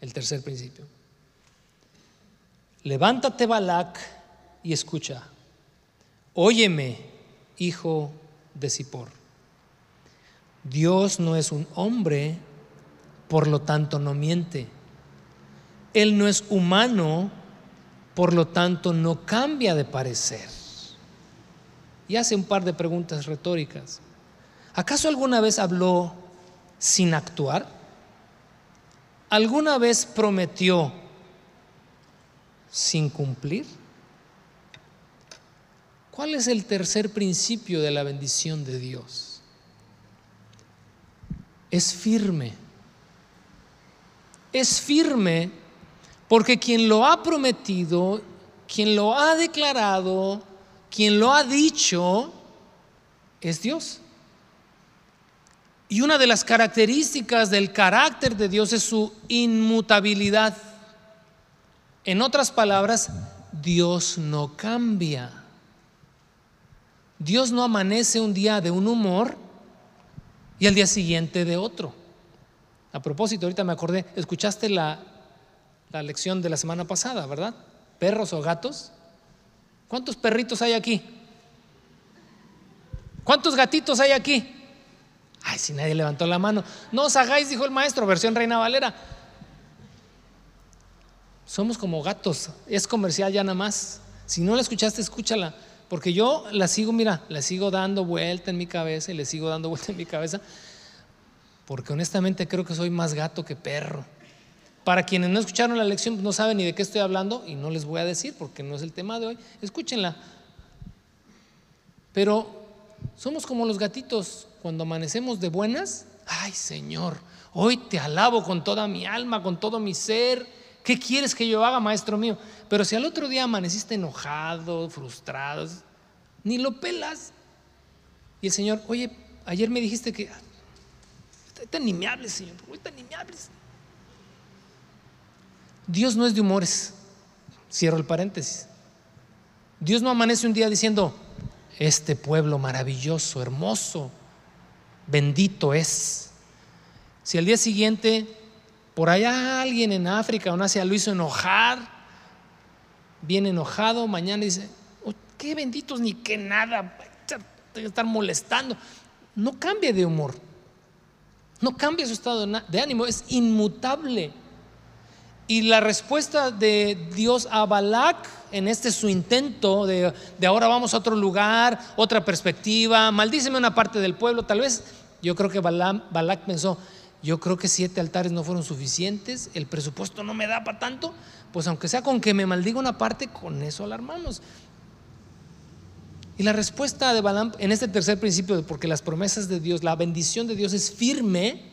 el tercer principio. Levántate, Balac, y escucha. Óyeme, hijo de Zippor. Dios no es un hombre, por lo tanto no miente. Él no es humano, por lo tanto no cambia de parecer. Y hace un par de preguntas retóricas. ¿Acaso alguna vez habló sin actuar? ¿Alguna vez prometió sin cumplir? ¿Cuál es el tercer principio de la bendición de Dios? Es firme. Es firme porque quien lo ha prometido, quien lo ha declarado, quien lo ha dicho, es Dios. Y una de las características del carácter de Dios es su inmutabilidad. En otras palabras, Dios no cambia. Dios no amanece un día de un humor y al día siguiente de otro. A propósito, ahorita me acordé, escuchaste la, la lección de la semana pasada, ¿verdad? Perros o gatos. ¿Cuántos perritos hay aquí? ¿Cuántos gatitos hay aquí? Ay, si nadie levantó la mano. No os hagáis, dijo el maestro, versión Reina Valera. Somos como gatos, es comercial ya nada más. Si no la escuchaste, escúchala. Porque yo la sigo, mira, la sigo dando vuelta en mi cabeza y le sigo dando vuelta en mi cabeza. Porque honestamente creo que soy más gato que perro. Para quienes no escucharon la lección, no saben ni de qué estoy hablando y no les voy a decir porque no es el tema de hoy. Escúchenla. Pero somos como los gatitos, cuando amanecemos de buenas, ay Señor, hoy te alabo con toda mi alma, con todo mi ser. ¿Qué quieres que yo haga, maestro mío? Pero si al otro día amaneciste enojado, frustrado, ni lo pelas. Y el Señor, oye, ayer me dijiste que tan ni me Señor, ahorita ni me. Dios no es de humores. Cierro el paréntesis. Dios no amanece un día diciendo, este pueblo maravilloso, hermoso, bendito es. Si al día siguiente por allá alguien en África o en Asia lo hizo enojar, viene enojado, mañana dice, oh, qué benditos ni qué nada, estar molestando. No cambia de humor, no cambia su estado de ánimo, es inmutable. Y la respuesta de Dios a Balak en este su intento de, de ahora vamos a otro lugar, otra perspectiva, maldíceme una parte del pueblo, tal vez yo creo que Balak pensó, yo creo que siete altares no fueron suficientes, el presupuesto no me da para tanto, pues aunque sea con que me maldiga una parte, con eso alarmamos. Y la respuesta de Balaam en este tercer principio, porque las promesas de Dios, la bendición de Dios es firme,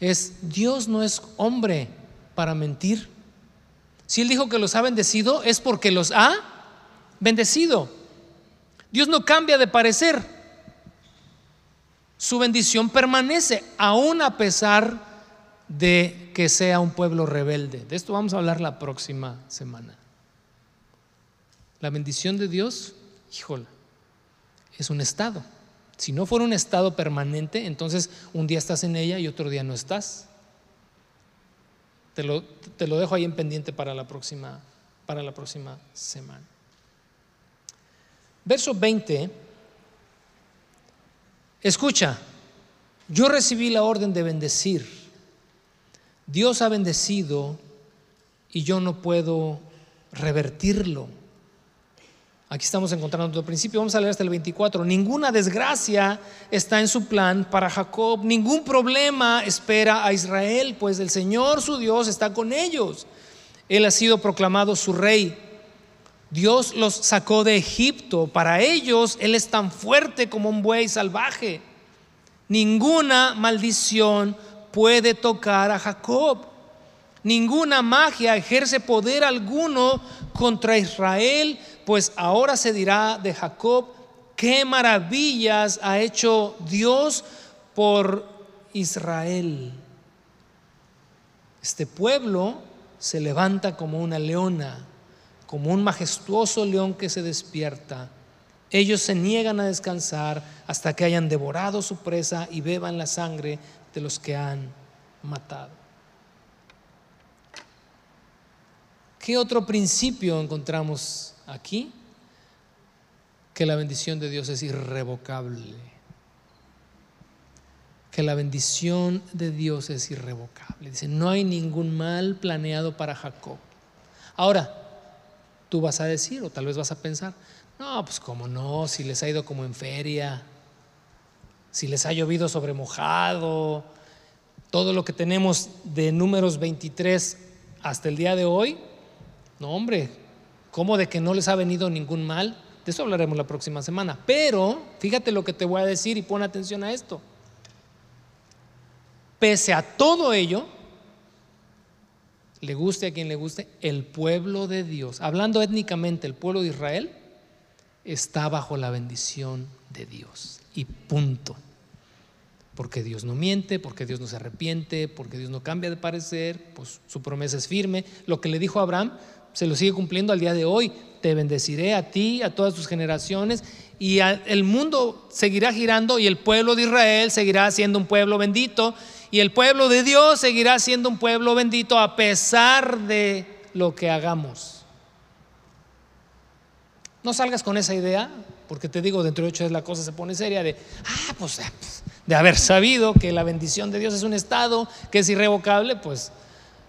es Dios no es hombre para mentir. Si Él dijo que los ha bendecido, es porque los ha bendecido. Dios no cambia de parecer su bendición permanece, aún a pesar de que sea un pueblo rebelde. De esto vamos a hablar la próxima semana. La bendición de Dios, híjole, es un estado. Si no fuera un estado permanente, entonces un día estás en ella y otro día no estás. Te lo, te lo dejo ahí en pendiente para la próxima, para la próxima semana. Verso 20 Escucha, Yo recibí la orden de bendecir. Dios ha bendecido y yo no puedo revertirlo. Aquí estamos encontrando otro principio. Vamos a leer hasta el 24. Ninguna desgracia está en su plan para Jacob. Ningún problema espera a Israel, pues el Señor su Dios está con ellos. Él ha sido proclamado su rey. Dios los sacó de Egipto. Para ellos Él es tan fuerte como un buey salvaje. Ninguna maldición puede tocar a Jacob. Ninguna magia ejerce poder alguno contra Israel pues ahora se dirá de Jacob, qué maravillas ha hecho Dios por Israel. Este pueblo se levanta como una leona, como un majestuoso león que se despierta. Ellos se niegan a descansar hasta que hayan devorado su presa y beban la sangre de los que han matado. ¿Qué otro principio encontramos aquí que la bendición de Dios es irrevocable. Que la bendición de Dios es irrevocable. Dice, no hay ningún mal planeado para Jacob. Ahora, tú vas a decir, o tal vez vas a pensar, no, pues como no, si les ha ido como en feria, si les ha llovido sobre mojado, todo lo que tenemos de números 23 hasta el día de hoy, no hombre, ¿Cómo de que no les ha venido ningún mal? De eso hablaremos la próxima semana. Pero fíjate lo que te voy a decir y pon atención a esto. Pese a todo ello, le guste a quien le guste, el pueblo de Dios, hablando étnicamente, el pueblo de Israel, está bajo la bendición de Dios. Y punto. Porque Dios no miente, porque Dios no se arrepiente, porque Dios no cambia de parecer, pues su promesa es firme. Lo que le dijo a Abraham, se lo sigue cumpliendo al día de hoy. Te bendeciré a ti, a todas tus generaciones, y el mundo seguirá girando y el pueblo de Israel seguirá siendo un pueblo bendito, y el pueblo de Dios seguirá siendo un pueblo bendito a pesar de lo que hagamos. No salgas con esa idea, porque te digo, dentro de ocho es la cosa se pone seria de, ah, pues, ah, pues de haber sabido que la bendición de Dios es un estado que es irrevocable, pues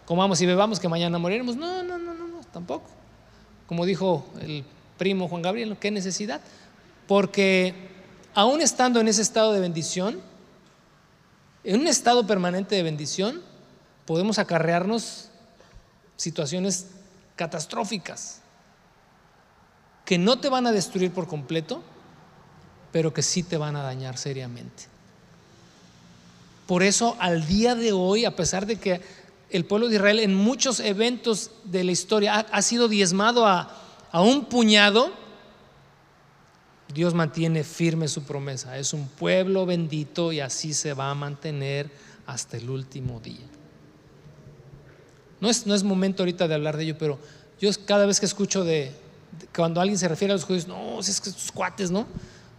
comamos y bebamos que mañana moriremos. No, no, no tampoco. Como dijo el primo Juan Gabriel, ¿qué necesidad? Porque aún estando en ese estado de bendición, en un estado permanente de bendición, podemos acarrearnos situaciones catastróficas que no te van a destruir por completo, pero que sí te van a dañar seriamente. Por eso al día de hoy, a pesar de que el pueblo de Israel en muchos eventos de la historia ha, sido diezmado a, un puñado, Dios mantiene firme su promesa. Es un pueblo bendito y así se va a mantener hasta el último día. No es, no es momento ahorita de hablar de ello, pero yo cada vez que escucho de, cuando alguien se refiere a los judíos, no, es que estos cuates, ¿no?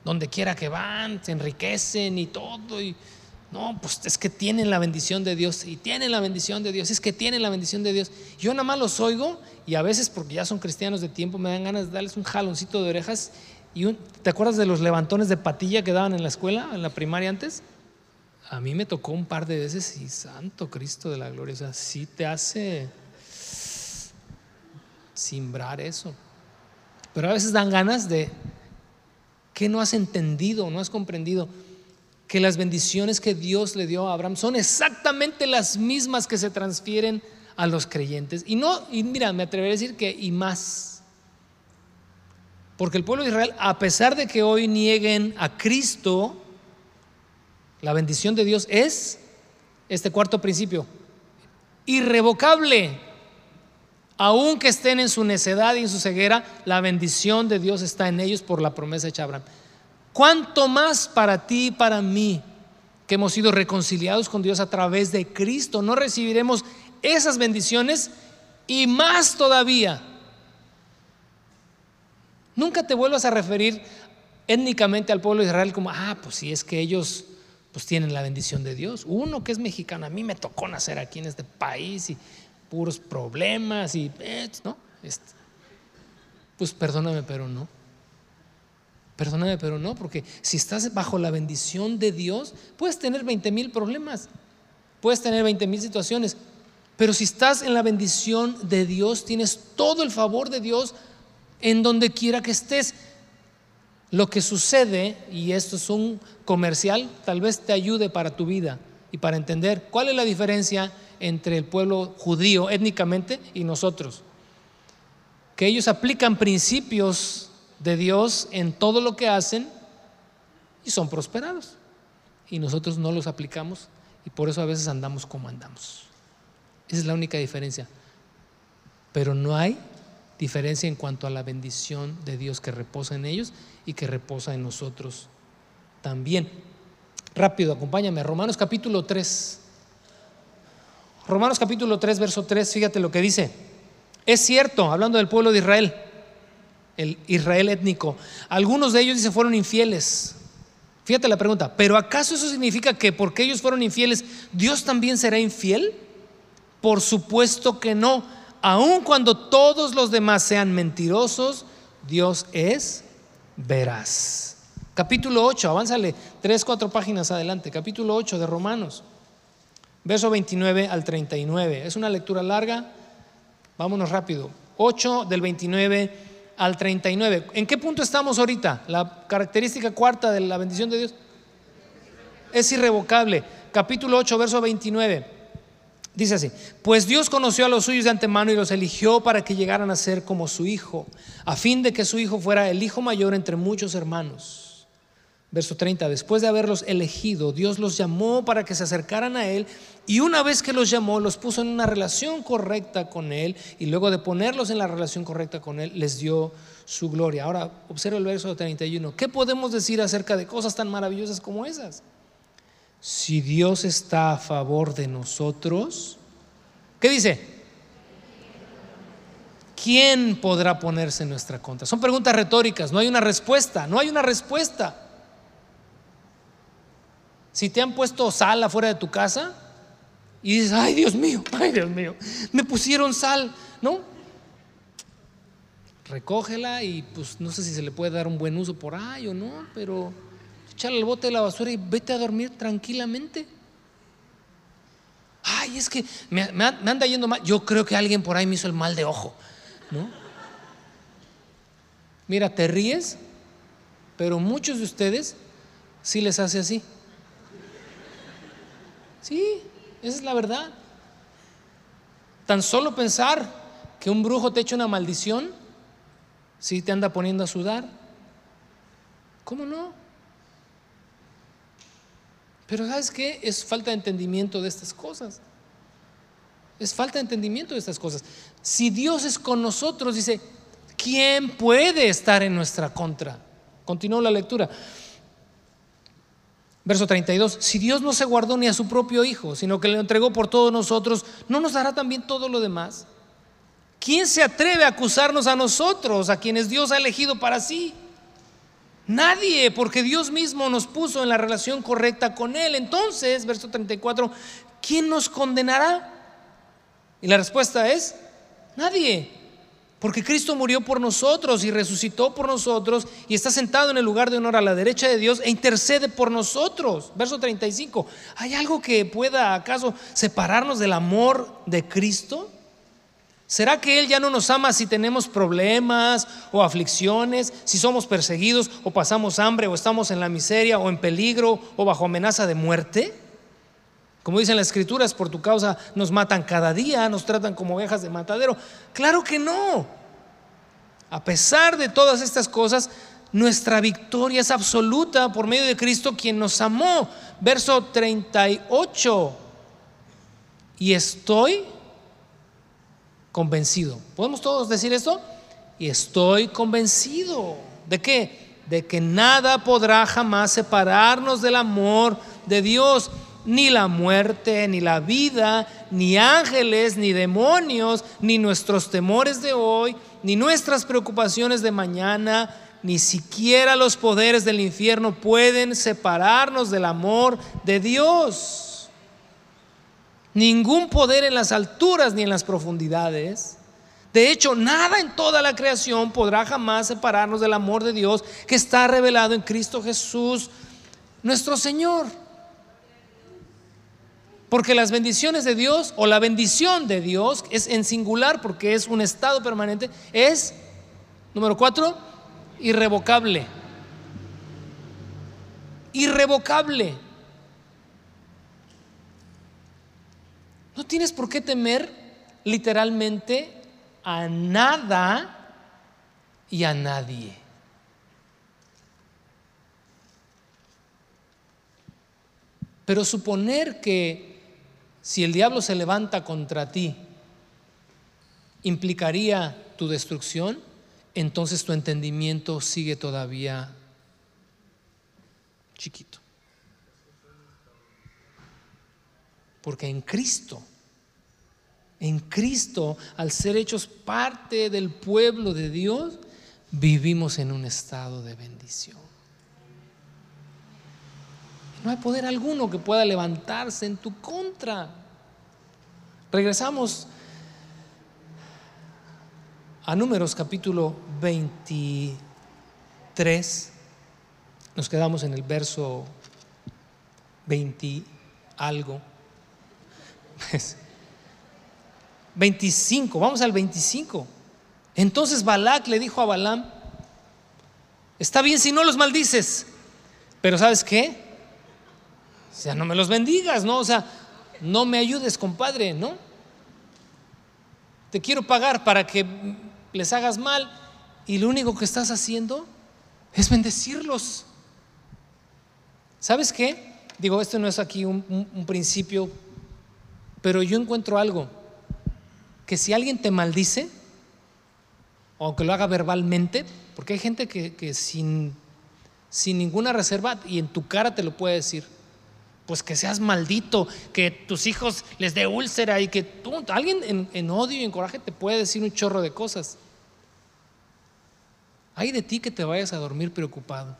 Donde quiera que van, se enriquecen y todo, y no, pues es que tienen la bendición de Dios y tienen la bendición de Dios, es que tienen la bendición de Dios. Yo nada más los oigo y a veces porque ya son cristianos de tiempo me dan ganas de darles un jaloncito de orejas. Y ¿Te acuerdas de los levantones de patilla que daban en la escuela, en la primaria antes? A mí me tocó un par de veces y santo Cristo de la gloria, o sea, sí te hace simbrar eso. Pero a veces dan ganas de, ¿qué no has entendido, no has comprendido? Que las bendiciones que Dios le dio a Abraham son exactamente las mismas que se transfieren a los creyentes. Y no, y mira, me atreveré a decir que y más. Porque el pueblo de Israel, a pesar de que hoy nieguen a Cristo, la bendición de Dios es este cuarto principio, irrevocable. Aunque estén en su necedad y en su ceguera, la bendición de Dios está en ellos por la promesa hecha a Abraham. ¿Cuánto más para ti y para mí, que hemos sido reconciliados con Dios a través de Cristo, no recibiremos esas bendiciones y más todavía? Nunca te vuelvas a referir étnicamente al pueblo de Israel como, ah, pues si es que ellos pues tienen la bendición de Dios. Uno que es mexicano, a mí me tocó nacer aquí en este país y puros problemas y, eh, ¿no? Este, pues perdóname, pero no. Perdóname, pero no, porque si estás bajo la bendición de Dios, puedes tener 20 mil problemas, puedes tener 20 mil situaciones, pero si estás en la bendición de Dios, tienes todo el favor de Dios en donde quiera que estés. Lo que sucede, y esto es un comercial, tal vez te ayude para tu vida y para entender cuál es la diferencia entre el pueblo judío étnicamente y nosotros. Que ellos aplican principios de Dios en todo lo que hacen y son prosperados. Y nosotros no los aplicamos y por eso a veces andamos como andamos. Esa es la única diferencia. Pero no hay diferencia en cuanto a la bendición de Dios que reposa en ellos y que reposa en nosotros también. Rápido, acompáñame. Romanos capítulo 3. Romanos capítulo 3, verso 3, fíjate lo que dice. Es cierto, hablando del pueblo de Israel, el Israel étnico, algunos de ellos dice fueron infieles. Fíjate la pregunta, ¿pero acaso eso significa que porque ellos fueron infieles, Dios también será infiel? Por supuesto que no. Aun cuando todos los demás sean mentirosos, Dios es veraz. Capítulo 8, avánzale tres, cuatro páginas adelante. Capítulo 8 de Romanos, verso 29 al 39. Es una lectura larga, vámonos rápido. 8 del 29 al 39. ¿En qué punto estamos ahorita? La característica cuarta de la bendición de Dios es irrevocable. Capítulo 8, verso 29. Dice así, pues Dios conoció a los suyos de antemano y los eligió para que llegaran a ser como su hijo, a fin de que su hijo fuera el hijo mayor entre muchos hermanos. Verso 30, después de haberlos elegido, Dios los llamó para que se acercaran a Él y una vez que los llamó, los puso en una relación correcta con Él y luego de ponerlos en la relación correcta con Él, les dio su gloria. Ahora, observa el verso 31. ¿Qué podemos decir acerca de cosas tan maravillosas como esas? Si Dios está a favor de nosotros, ¿qué dice? ¿Quién podrá ponerse en nuestra contra? Son preguntas retóricas, no hay una respuesta, no hay una respuesta. Si te han puesto sal afuera de tu casa y dices, ay Dios mío, ay Dios mío, me pusieron sal, ¿no? Recógela y pues no sé si se le puede dar un buen uso por ahí o no, pero echarle el bote de la basura y vete a dormir tranquilamente. Ay, es que me, anda yendo mal. Yo creo que alguien por ahí me hizo el mal de ojo. ¿no? Mira, te ríes, pero muchos de ustedes sí les hace así. Sí, esa es la verdad. Tan solo pensar que un brujo te echa una maldición, sí te anda poniendo a sudar. ¿Cómo no? Pero ¿sabes qué? Es falta de entendimiento de estas cosas. Es falta de entendimiento de estas cosas. Si Dios es con nosotros, dice, ¿quién puede estar en nuestra contra? Continúo la lectura. Verso 32, si Dios no se guardó ni a su propio Hijo, sino que le entregó por todos nosotros, ¿no nos dará también todo lo demás? ¿Quién se atreve a acusarnos a nosotros, a quienes Dios ha elegido para sí? Nadie, porque Dios mismo nos puso en la relación correcta con Él. Entonces, verso 34, ¿quién nos condenará? Y la respuesta es, nadie. Porque Cristo murió por nosotros y resucitó por nosotros y está sentado en el lugar de honor a la derecha de Dios e intercede por nosotros. Verso 35. ¿Hay algo que pueda acaso separarnos del amor de Cristo? ¿Será que Él ya no nos ama si tenemos problemas o aflicciones, si somos perseguidos o pasamos hambre o estamos en la miseria o en peligro o bajo amenaza de muerte? Como dicen las escrituras, por tu causa nos matan cada día, nos tratan como ovejas de matadero. Claro que no. A pesar de todas estas cosas, nuestra victoria es absoluta por medio de Cristo quien nos amó. Verso 38. Y estoy convencido. ¿Podemos todos decir esto? Y estoy convencido. ¿De qué? De que nada podrá jamás separarnos del amor de Dios. Ni la muerte, ni la vida, ni ángeles, ni demonios, ni nuestros temores de hoy, ni nuestras preocupaciones de mañana, ni siquiera los poderes del infierno pueden separarnos del amor de Dios. Ningún poder en las alturas ni en las profundidades, De hecho, nada en toda la creación podrá jamás separarnos del amor de Dios que está revelado en Cristo Jesús, nuestro Señor. Porque las bendiciones de Dios o la bendición de Dios es en singular porque es un estado permanente, es, número cuatro, irrevocable. Irrevocable. No tienes por qué temer literalmente a nada y a nadie. Pero suponer que si el diablo se levanta contra ti, implicaría tu destrucción, entonces tu entendimiento sigue todavía chiquito. Porque en Cristo, en Cristo, al ser hechos parte del pueblo de Dios, vivimos en un estado de bendición. No hay poder alguno que pueda levantarse en tu contra. Regresamos a Números capítulo 23. Nos quedamos en el verso 20 algo. 25, vamos al 25. Entonces Balac le dijo a Balaam, está bien si no los maldices, pero ¿sabes qué? O sea, no me los bendigas, ¿no? O sea, no me ayudes, compadre, ¿no? Te quiero pagar para que les hagas mal y lo único que estás haciendo es bendecirlos. ¿Sabes qué? Digo, esto no es aquí un, principio pero yo encuentro algo, que si alguien te maldice, o que lo haga verbalmente, porque hay gente que, sin, sin ninguna reserva y en tu cara te lo puede decir, pues que seas maldito, que tus hijos les dé úlcera y que alguien en, en, odio y en coraje te puede decir un chorro de cosas. Hay de ti que te vayas a dormir preocupado.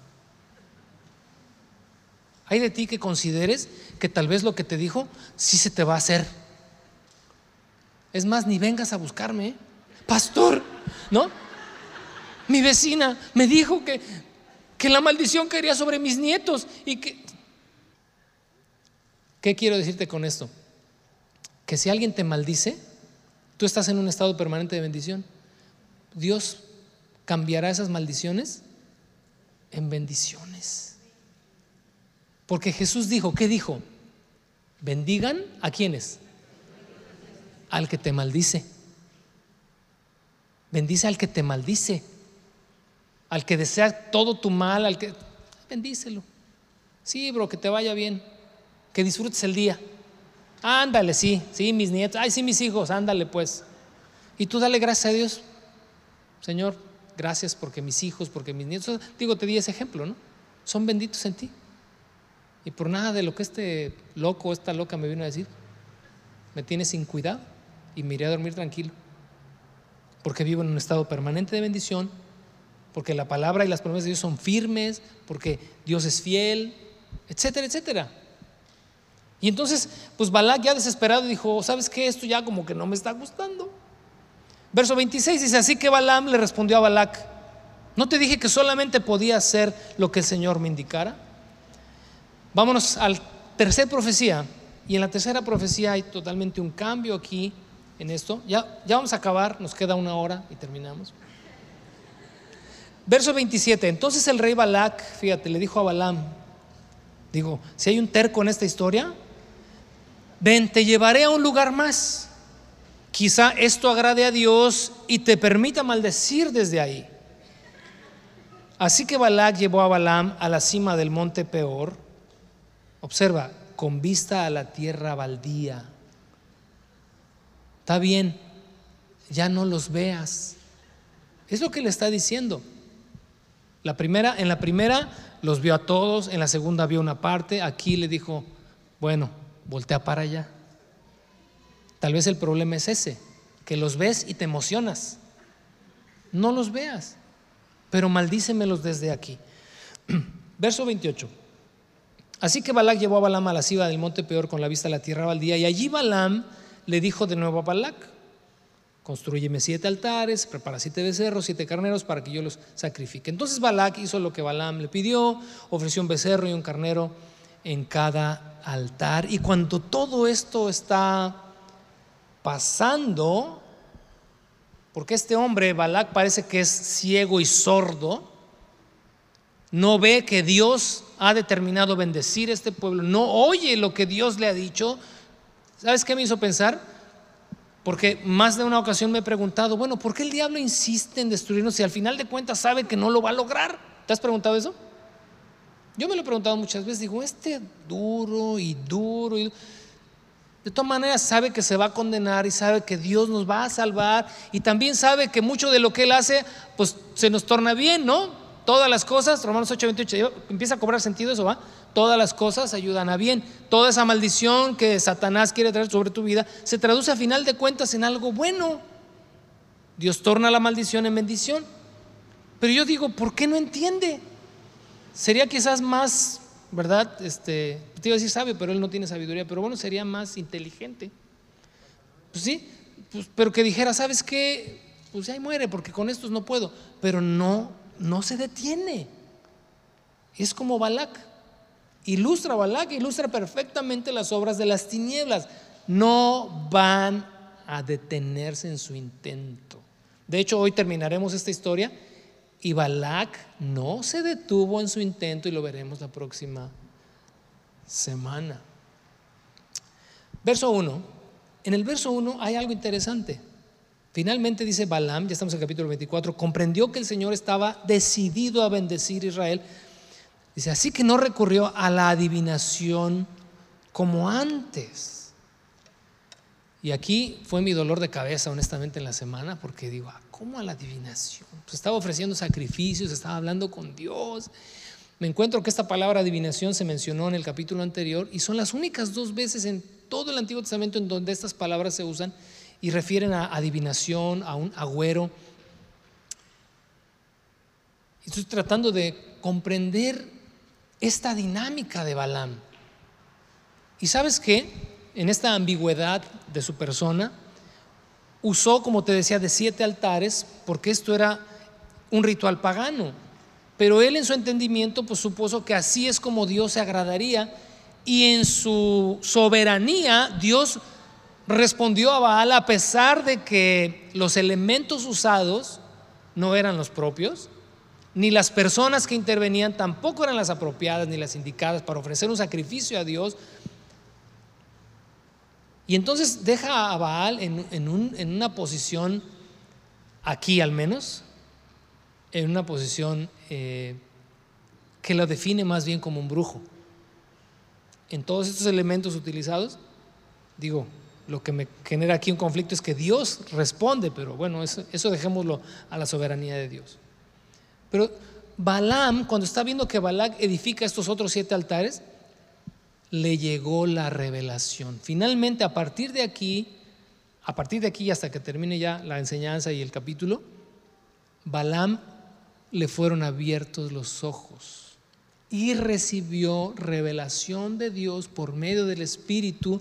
Hay de ti que consideres que tal vez lo que te dijo sí se te va a hacer. Es más, ni vengas a buscarme, ¿eh? pastor, ¿no? Mi vecina me dijo que, que la maldición caería sobre mis nietos y que... ¿Qué quiero decirte con esto? Que si alguien te maldice, tú estás en un estado permanente de bendición. Dios cambiará esas maldiciones en bendiciones. Porque Jesús dijo, ¿qué dijo? Bendigan a quienes? Al que te maldice. Bendice al que te maldice. Al que desea todo tu mal, al que... Bendícelo. Sí, bro, que te vaya bien. Que disfrutes el día. Ándale, sí, sí, mis nietos. Ay, sí, mis hijos, ándale pues. Y tú dale gracias a Dios. Señor, gracias porque mis hijos, porque mis nietos, digo, te di ese ejemplo, ¿no? Son benditos en ti. Y por nada de lo que este loco o esta loca me vino a decir, me tiene sin cuidado y me iré a dormir tranquilo. Porque vivo en un estado permanente de bendición, porque la palabra y las promesas de Dios son firmes, porque Dios es fiel, etcétera, etcétera. Y entonces, pues Balak ya desesperado dijo, ¿sabes qué? Esto ya como que no me está gustando. Verso 26 dice, así que Balaam le respondió a Balac, ¿no te dije que solamente podía hacer lo que el Señor me indicara? Vámonos a la tercera profecía. Y en la tercera profecía hay totalmente un cambio aquí en esto. Ya, ya vamos a acabar, nos queda una hora y terminamos. Verso 27. Entonces el rey Balac, fíjate, le dijo a Balaam, digo, si hay un terco en esta historia, ven, te llevaré a un lugar más. Quizá esto agrade a Dios y te permita maldecir desde ahí. Así que Balac llevó a Balaam a la cima del monte Peor Observa, con vista a la tierra baldía. Está bien, ya no los veas. Es lo que le está diciendo. La primera, en la primera los vio a todos, en la segunda vio una parte, aquí le dijo, bueno, voltea para allá. Tal vez el problema es ese, que los ves y te emocionas. No los veas, pero maldícemelos desde aquí. Verso 28. Así que Balac llevó a Balaam a la cima del monte peor con la vista a la tierra baldía y allí Balaam le dijo de nuevo a Balac, construyeme siete altares, prepara siete becerros, siete carneros para que yo los sacrifique. Entonces Balac hizo lo que Balaam le pidió, ofreció un becerro y un carnero en cada altar. Y cuando todo esto está pasando, porque este hombre, Balac, parece que es ciego y sordo, no ve que Dios ha determinado bendecir este pueblo, no oye lo que Dios le ha dicho. ¿Sabes qué me hizo pensar? Porque más de una ocasión me he preguntado, bueno, ¿por qué el diablo insiste en destruirnos si al final de cuentas sabe que no lo va a lograr? ¿Te has preguntado eso? Yo me lo he preguntado muchas veces, digo, este duro y duro y de todas maneras sabe que se va a condenar y sabe que Dios nos va a salvar y también sabe que mucho de lo que Él hace, pues se nos torna bien, ¿no? Todas las cosas, Romanos 8, 28, empieza a cobrar sentido eso, ¿va? Todas las cosas ayudan a bien. Toda esa maldición que Satanás quiere traer sobre tu vida se traduce a final de cuentas en algo bueno. Dios torna la maldición en bendición. Pero yo digo, ¿por qué no entiende? Sería quizás más ¿verdad? Este, te iba a decir sabio, pero él no tiene sabiduría, pero bueno, sería más inteligente. Pues sí, pues, pero que dijera, ¿sabes qué? Pues ahí muere, porque con estos no puedo. Pero no, no se detiene. Es como Balak. Ilustra Balak, ilustra perfectamente las obras de las tinieblas. No van a detenerse en su intento. De hecho, hoy terminaremos esta historia y Balak no se detuvo en su intento y lo veremos la próxima semana. Verso 1. En el verso 1 hay algo interesante. Finalmente dice Balaam, ya estamos en el capítulo 24, comprendió que el Señor estaba decidido a bendecir a Israel. Dice, así que no recurrió a la adivinación como antes. Y aquí fue mi dolor de cabeza, honestamente, en la semana, porque digo, ah, ¿cómo a la adivinación? Pues estaba ofreciendo sacrificios, estaba hablando con Dios. Me encuentro que esta palabra adivinación se mencionó en el capítulo anterior y son las únicas dos veces en todo el Antiguo Testamento en donde estas palabras se usan y refieren a adivinación, a un agüero. Estoy tratando de comprender esta dinámica de Balaam. ¿Y sabes qué? En esta ambigüedad de su persona, usó, como te decía, de siete altares, porque esto era un ritual pagano. Pero él en su entendimiento, pues supuso que así es como Dios se agradaría y en su soberanía Dios respondió a Baal a pesar de que los elementos usados no eran los propios, ni las personas que intervenían tampoco eran las apropiadas ni las indicadas para ofrecer un sacrificio a Dios, y entonces deja a Baal en, una posición, aquí al menos, en una posición eh, que lo define más bien como un brujo. En todos estos elementos utilizados, digo, lo que me genera aquí un conflicto es que Dios responde, pero bueno, eso, eso dejémoslo a la soberanía de Dios. Pero Balaam, cuando está viendo que Balak edifica estos otros siete altares, le llegó la revelación. Finalmente, a partir de aquí, a partir de aquí hasta que termine ya la enseñanza y el capítulo, Balaam le fueron abiertos los ojos y recibió revelación de Dios por medio del Espíritu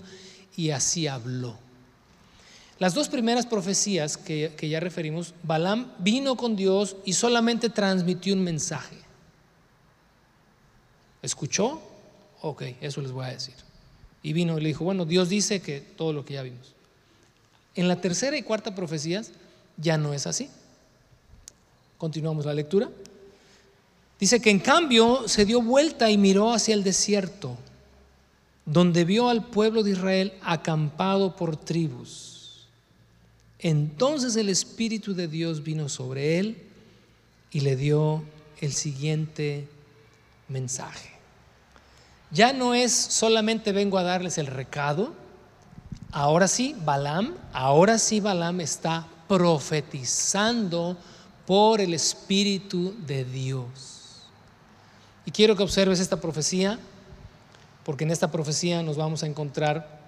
y así habló. Las dos primeras profecías que, que ya referimos, Balaam vino con Dios y solamente transmitió un mensaje. Escuchó, ok, eso les voy a decir. Y vino y le dijo, bueno, Dios dice que todo lo que ya vimos. En la tercera y cuarta profecías ya no es así. Continuamos la lectura. Dice que en cambio se dio vuelta y miró hacia el desierto, donde vio al pueblo de Israel acampado por tribus. Entonces el Espíritu de Dios vino sobre él y le dio el siguiente mensaje. Ya no es solamente vengo a darles el recado, ahora sí, Balaam, ahora sí Balaam está profetizando por el Espíritu de Dios. Y quiero que observes esta profecía, porque en esta profecía nos vamos a encontrar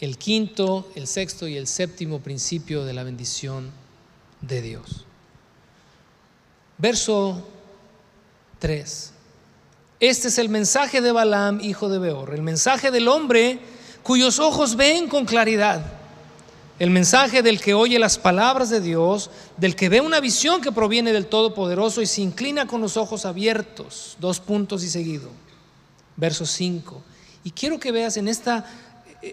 el quinto, el sexto y el séptimo principio de la bendición de Dios. Verso 3. Este es el mensaje de Balaam, hijo de Beor, el mensaje del hombre cuyos ojos ven con claridad, El mensaje del que oye las palabras de Dios, del que ve una visión que proviene del Todopoderoso y se inclina con los ojos abiertos. Dos puntos y seguido. Verso 5. Y quiero que veas en, esta,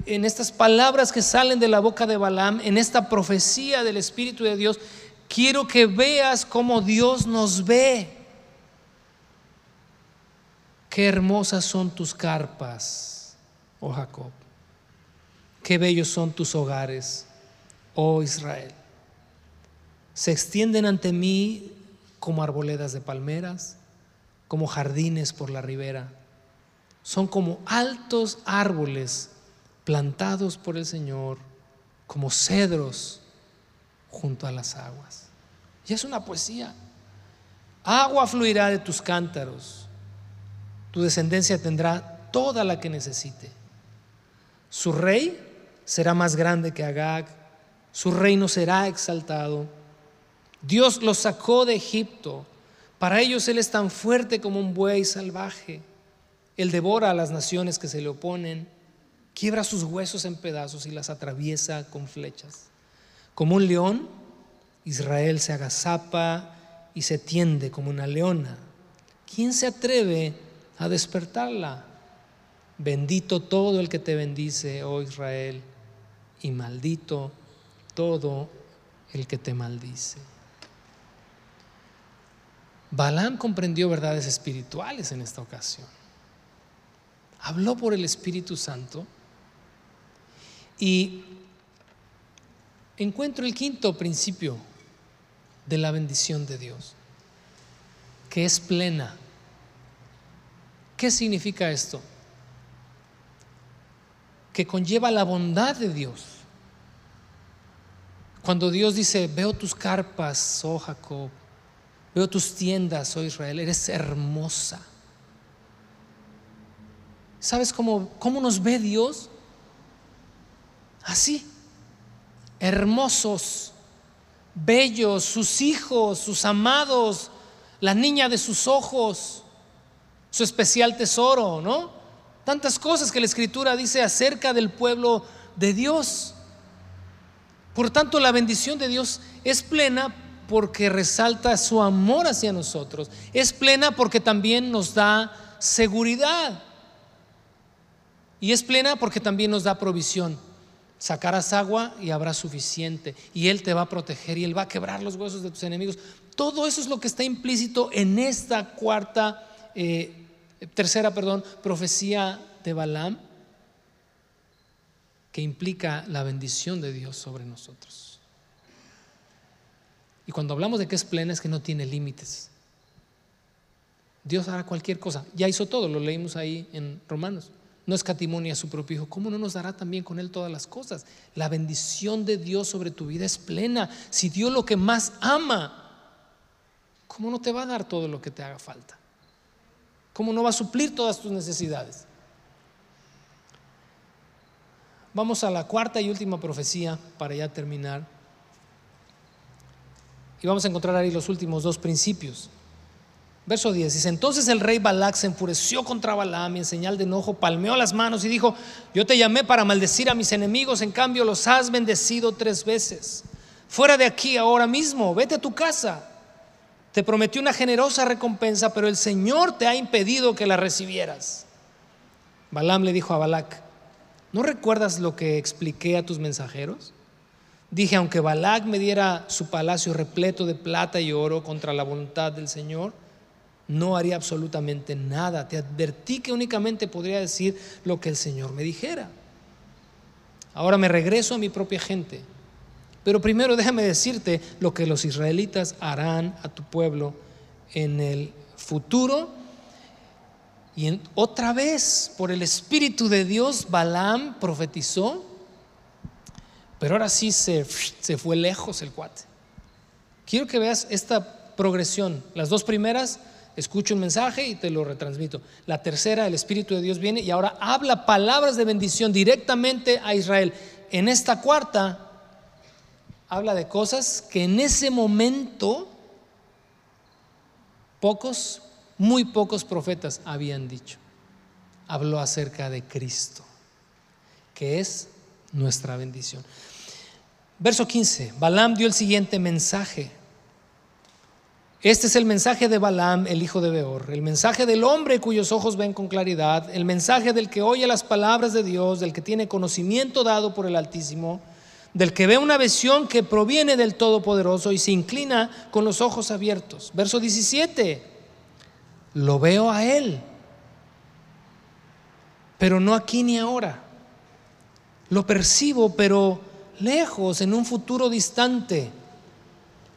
en estas palabras que salen de la boca de Balaam, en esta profecía del Espíritu de Dios, quiero que veas cómo Dios nos ve. Qué hermosas son tus carpas, oh Jacob. Qué bellos son tus hogares oh Israel. Se extienden ante mí como arboledas de palmeras, como jardines por la ribera. Son como altos árboles plantados por el Señor, como cedros junto a las aguas. Y es una poesía. Agua fluirá de tus cántaros. Tu descendencia tendrá toda la que necesite. Su rey será más grande que Agag su reino será exaltado. Dios los sacó de Egipto. Para ellos Él es tan fuerte como un buey salvaje. Él devora a las naciones que se le oponen, quiebra sus huesos en pedazos y las atraviesa con flechas. Como un león, Israel se agazapa y se tiende como una leona. ¿Quién se atreve a despertarla? Bendito todo el que te bendice, oh Israel, y maldito todo el que te maldice. Balaam comprendió verdades espirituales en esta ocasión. Habló por el Espíritu Santo y encuentro el quinto principio de la bendición de Dios, que es plena. ¿Qué significa esto? Que conlleva la bondad de Dios cuando Dios dice, veo tus carpas, oh Jacob, veo tus tiendas, oh Israel, eres hermosa. ¿Sabes cómo, cómo nos ve Dios? Así, hermosos, bellos, sus hijos, sus amados, la niña de sus ojos, su especial tesoro, ¿no? Tantas cosas que la escritura dice acerca del pueblo de Dios. Por tanto, la bendición de Dios es plena porque resalta su amor hacia nosotros. Es plena porque también nos da seguridad. Y es plena porque también nos da provisión. Sacarás agua y habrá suficiente. Y Él te va a proteger y Él va a quebrar los huesos de tus enemigos. Todo eso es lo que está implícito en esta cuarta, eh, tercera, perdón, profecía de Balaam que implica la bendición de Dios sobre nosotros. Y cuando hablamos de que es plena es que no tiene límites. Dios hará cualquier cosa. Ya hizo todo, lo leímos ahí en Romanos. No escatimonia a su propio Hijo. ¿Cómo no nos dará también con Él todas las cosas? La bendición de Dios sobre tu vida es plena. Si Dios lo que más ama, ¿cómo no te va a dar todo lo que te haga falta? ¿Cómo no va a suplir todas tus necesidades? Vamos a la cuarta y última profecía para ya terminar. Y vamos a encontrar ahí los últimos dos principios. Verso 10 dice, entonces el rey Balac se enfureció contra Balaam y en señal de enojo palmeó las manos y dijo, yo te llamé para maldecir a mis enemigos, en cambio los has bendecido tres veces. Fuera de aquí ahora mismo, vete a tu casa. Te prometí una generosa recompensa, pero el Señor te ha impedido que la recibieras. Balaam le dijo a Balac, ¿No recuerdas lo que expliqué a tus mensajeros? Dije, aunque Balac me diera su palacio repleto de plata y oro contra la voluntad del Señor, no haría absolutamente nada. Te advertí que únicamente podría decir lo que el Señor me dijera. Ahora me regreso a mi propia gente. Pero primero déjame decirte lo que los israelitas harán a tu pueblo en el futuro y otra vez, por el Espíritu de Dios, Balaam profetizó, pero ahora sí se, se fue lejos el cuate. Quiero que veas esta progresión. Las dos primeras, escucho un mensaje y te lo retransmito. La tercera, el Espíritu de Dios viene y ahora habla palabras de bendición directamente a Israel. En esta cuarta, habla de cosas que en ese momento pocos muy pocos profetas habían dicho. Habló acerca de Cristo, que es nuestra bendición. Verso 15. Balaam dio el siguiente mensaje. Este es el mensaje de Balaam, el hijo de Beor, el mensaje del hombre cuyos ojos ven con claridad, el mensaje del que oye las palabras de Dios, del que tiene conocimiento dado por el Altísimo, del que ve una visión que proviene del Todopoderoso y se inclina con los ojos abiertos. Verso 17, lo veo a él, pero no aquí ni ahora. Lo percibo, pero lejos, en un futuro distante.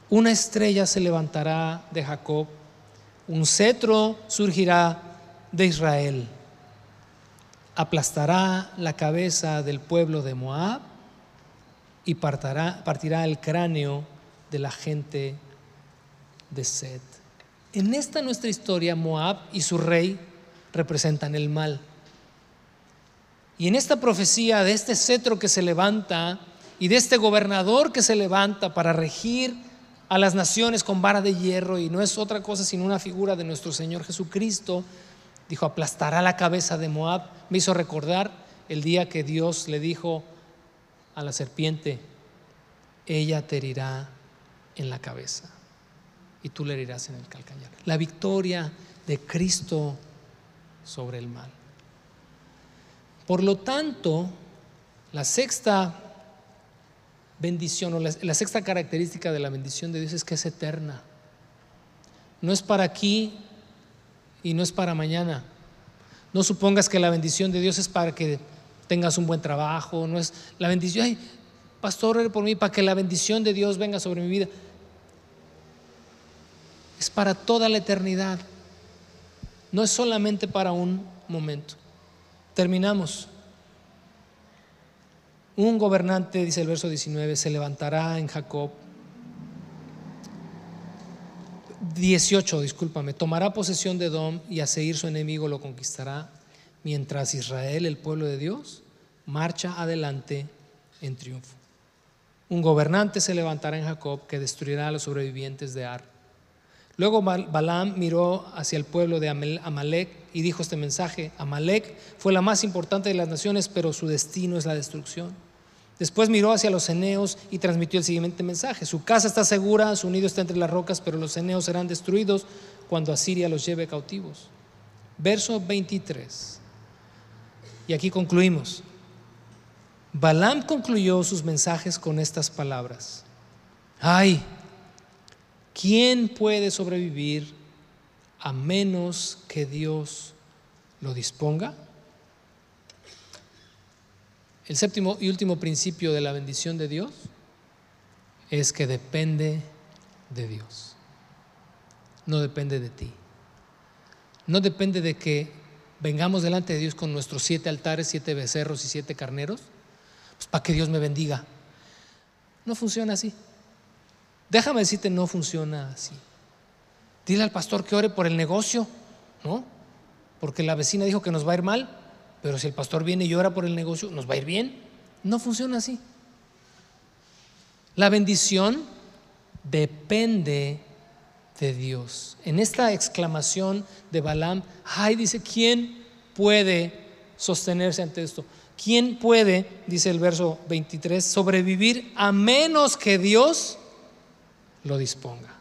Una estrella se levantará de Jacob, un cetro surgirá de Israel, aplastará la cabeza del pueblo de Moab y partirá, el cráneo de la gente de Sed. En esta nuestra historia, Moab y su rey representan el mal. Y en esta profecía de este cetro que se levanta y de este gobernador que se levanta para regir a las naciones con vara de hierro y no es otra cosa sino una figura de nuestro Señor Jesucristo, dijo, aplastará la cabeza de Moab. Me hizo recordar el día que Dios le dijo a la serpiente, ella te herirá en la cabeza y tú le herirás en el calcañar. La victoria de Cristo sobre el mal. Por lo tanto, la sexta bendición o la, la, sexta característica de la bendición de Dios es que es eterna. No es para aquí y no es para mañana. No supongas que la bendición de Dios es para que tengas un buen trabajo, no es la bendición, ay, pastor, por mí para que la bendición de Dios venga sobre mi vida. Es para toda la eternidad. No es solamente para un momento. Terminamos. Un gobernante, dice el verso 19, se levantará en Jacob. 18, discúlpame, tomará posesión de Edom y a seguir su enemigo lo conquistará mientras Israel, el pueblo de Dios, marcha adelante en triunfo. Un gobernante se levantará en Jacob que destruirá a los sobrevivientes de Ar. Luego Balaam miró hacia el pueblo de Amalek y dijo este mensaje, Amalek fue la más importante de las naciones, pero su destino es la destrucción. Después miró hacia los eneos y transmitió el siguiente mensaje, su casa está segura, su nido está entre las rocas, pero los eneos serán destruidos cuando Asiria los lleve cautivos. Verso 23. Y aquí concluimos. Balaam concluyó sus mensajes con estas palabras. Ay, ¿quién puede sobrevivir a menos que Dios lo disponga? El séptimo y último principio de la bendición de Dios es que depende de Dios. No depende de ti. No depende de que vengamos delante de Dios con nuestros siete altares, siete becerros y siete carneros, pues para que Dios me bendiga. No funciona así. Déjame decirte, no funciona así. Dile al pastor que ore por el negocio, ¿no? Porque la vecina dijo que nos va a ir mal, pero si el pastor viene y ora por el negocio, nos va a ir bien. No funciona así. La bendición depende de Dios. En esta exclamación de Balaam, ay, dice, ¿quién puede sostenerse ante esto? ¿Quién puede, dice el verso 23, sobrevivir a menos que Dios lo disponga?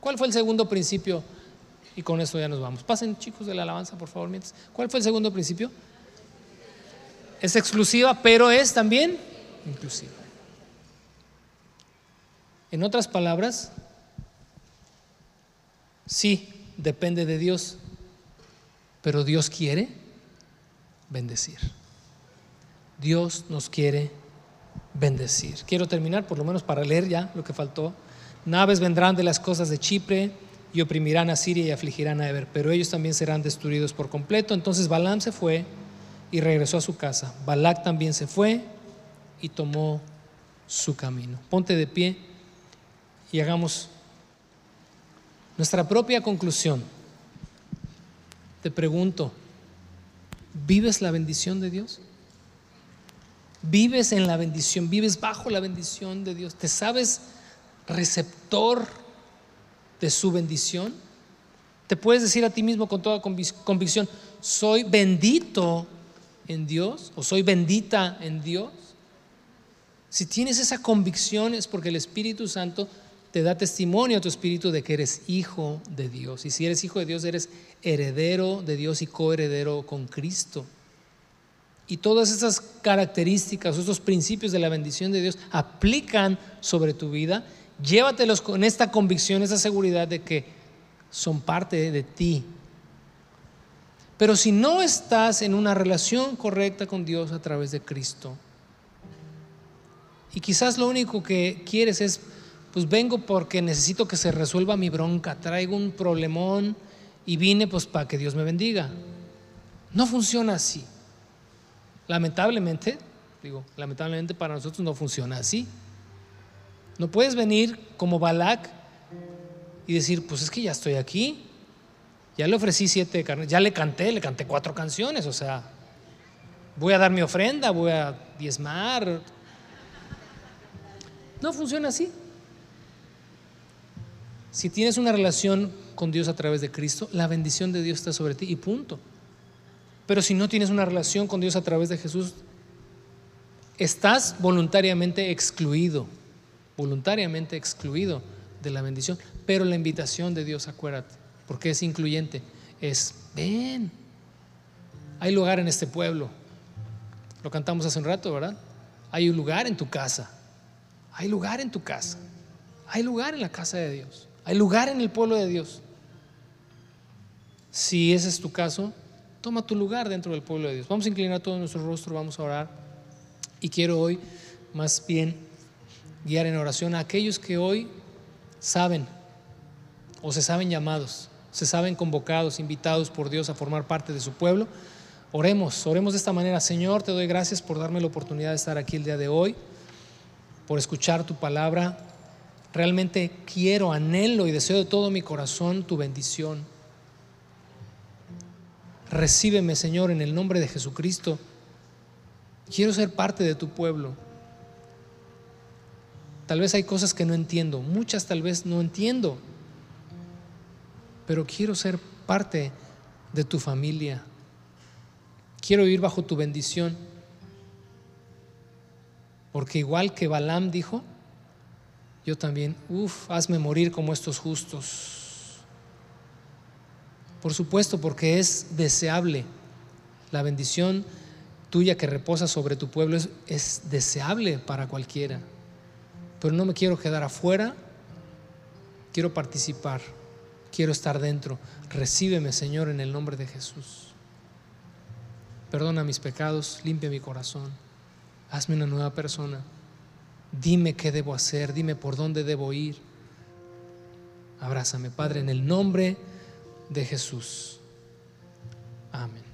¿Cuál fue el segundo principio? Y con esto ya nos vamos. Pasen chicos de la alabanza, por favor. Mientras. ¿Cuál fue el segundo principio? Es exclusiva, pero es también inclusiva. En otras palabras, Sí, depende de Dios, pero Dios quiere bendecir. Dios nos quiere bendecir. Quiero terminar por lo menos para leer ya lo que faltó. Naves vendrán de las cosas de Chipre y oprimirán a Siria y afligirán a Eber, pero ellos también serán destruidos por completo. Entonces Balaam se fue y regresó a su casa. Balac también se fue y tomó su camino. Ponte de pie y hagamos nuestra propia conclusión. Te pregunto, ¿vives la bendición de Dios? ¿Vives en la bendición? ¿Vives bajo la bendición de Dios? ¿Te sabes receptor de su bendición? ¿Te puedes decir a ti mismo con toda convicción, soy bendito en Dios o soy bendita en Dios? Si tienes esa convicción es porque el Espíritu Santo te da testimonio a tu espíritu de que eres hijo de Dios. Y si eres hijo de Dios, eres heredero de Dios y coheredero con Cristo. Y todas esas características, esos principios de la bendición de Dios aplican sobre tu vida. Llévatelos con esta convicción, esa seguridad de que son parte de ti. Pero si no estás en una relación correcta con Dios a través de Cristo, y quizás lo único que quieres es, pues vengo porque necesito que se resuelva mi bronca, traigo un problemón y vine pues para que Dios me bendiga. No funciona así. Lamentablemente, digo, lamentablemente para nosotros no funciona así. No puedes venir como Balak y decir, pues es que ya estoy aquí, ya le ofrecí siete carnes, ya le canté, le canté cuatro canciones, o sea, voy a dar mi ofrenda, voy a diezmar. No funciona así. Si tienes una relación con Dios a través de Cristo, la bendición de Dios está sobre ti y punto. Pero si no tienes una relación con Dios a través de Jesús, estás voluntariamente excluido, voluntariamente excluido de la bendición. Pero la invitación de Dios, acuérdate, porque es incluyente, es, ven, hay lugar en este pueblo. Lo cantamos hace un rato, ¿verdad? Hay un lugar en tu casa. Hay lugar en tu casa. Hay lugar en la casa de Dios. Hay lugar en el pueblo de Dios. Si ese es tu caso, Toma tu lugar dentro del pueblo de Dios. Vamos a inclinar todo nuestro rostro, vamos a orar. Y quiero hoy más bien guiar en oración a aquellos que hoy saben o se saben llamados, se saben convocados, invitados por Dios a formar parte de su pueblo. Oremos, oremos de esta manera. Señor, te doy gracias por darme la oportunidad de estar aquí el día de hoy, por escuchar tu palabra. Realmente quiero, anhelo y deseo de todo mi corazón tu bendición Recíbeme, Señor, en el nombre de Jesucristo. Quiero ser parte de tu pueblo. Tal vez hay cosas que no entiendo, muchas tal vez no entiendo, pero quiero ser parte de tu familia. Quiero vivir bajo tu bendición. Porque igual que Balaam dijo, yo también, uff, hazme morir como estos justos. Por supuesto, porque es deseable. La bendición tuya que reposa sobre tu pueblo es, deseable para cualquiera. Pero no me quiero quedar afuera, quiero participar, quiero estar dentro. Recíbeme, Señor, en el nombre de Jesús. Perdona mis pecados, limpia mi corazón, hazme una nueva persona. Dime qué debo hacer, dime por dónde debo ir. Abrázame, Padre, en el nombre de Jesús. Amén.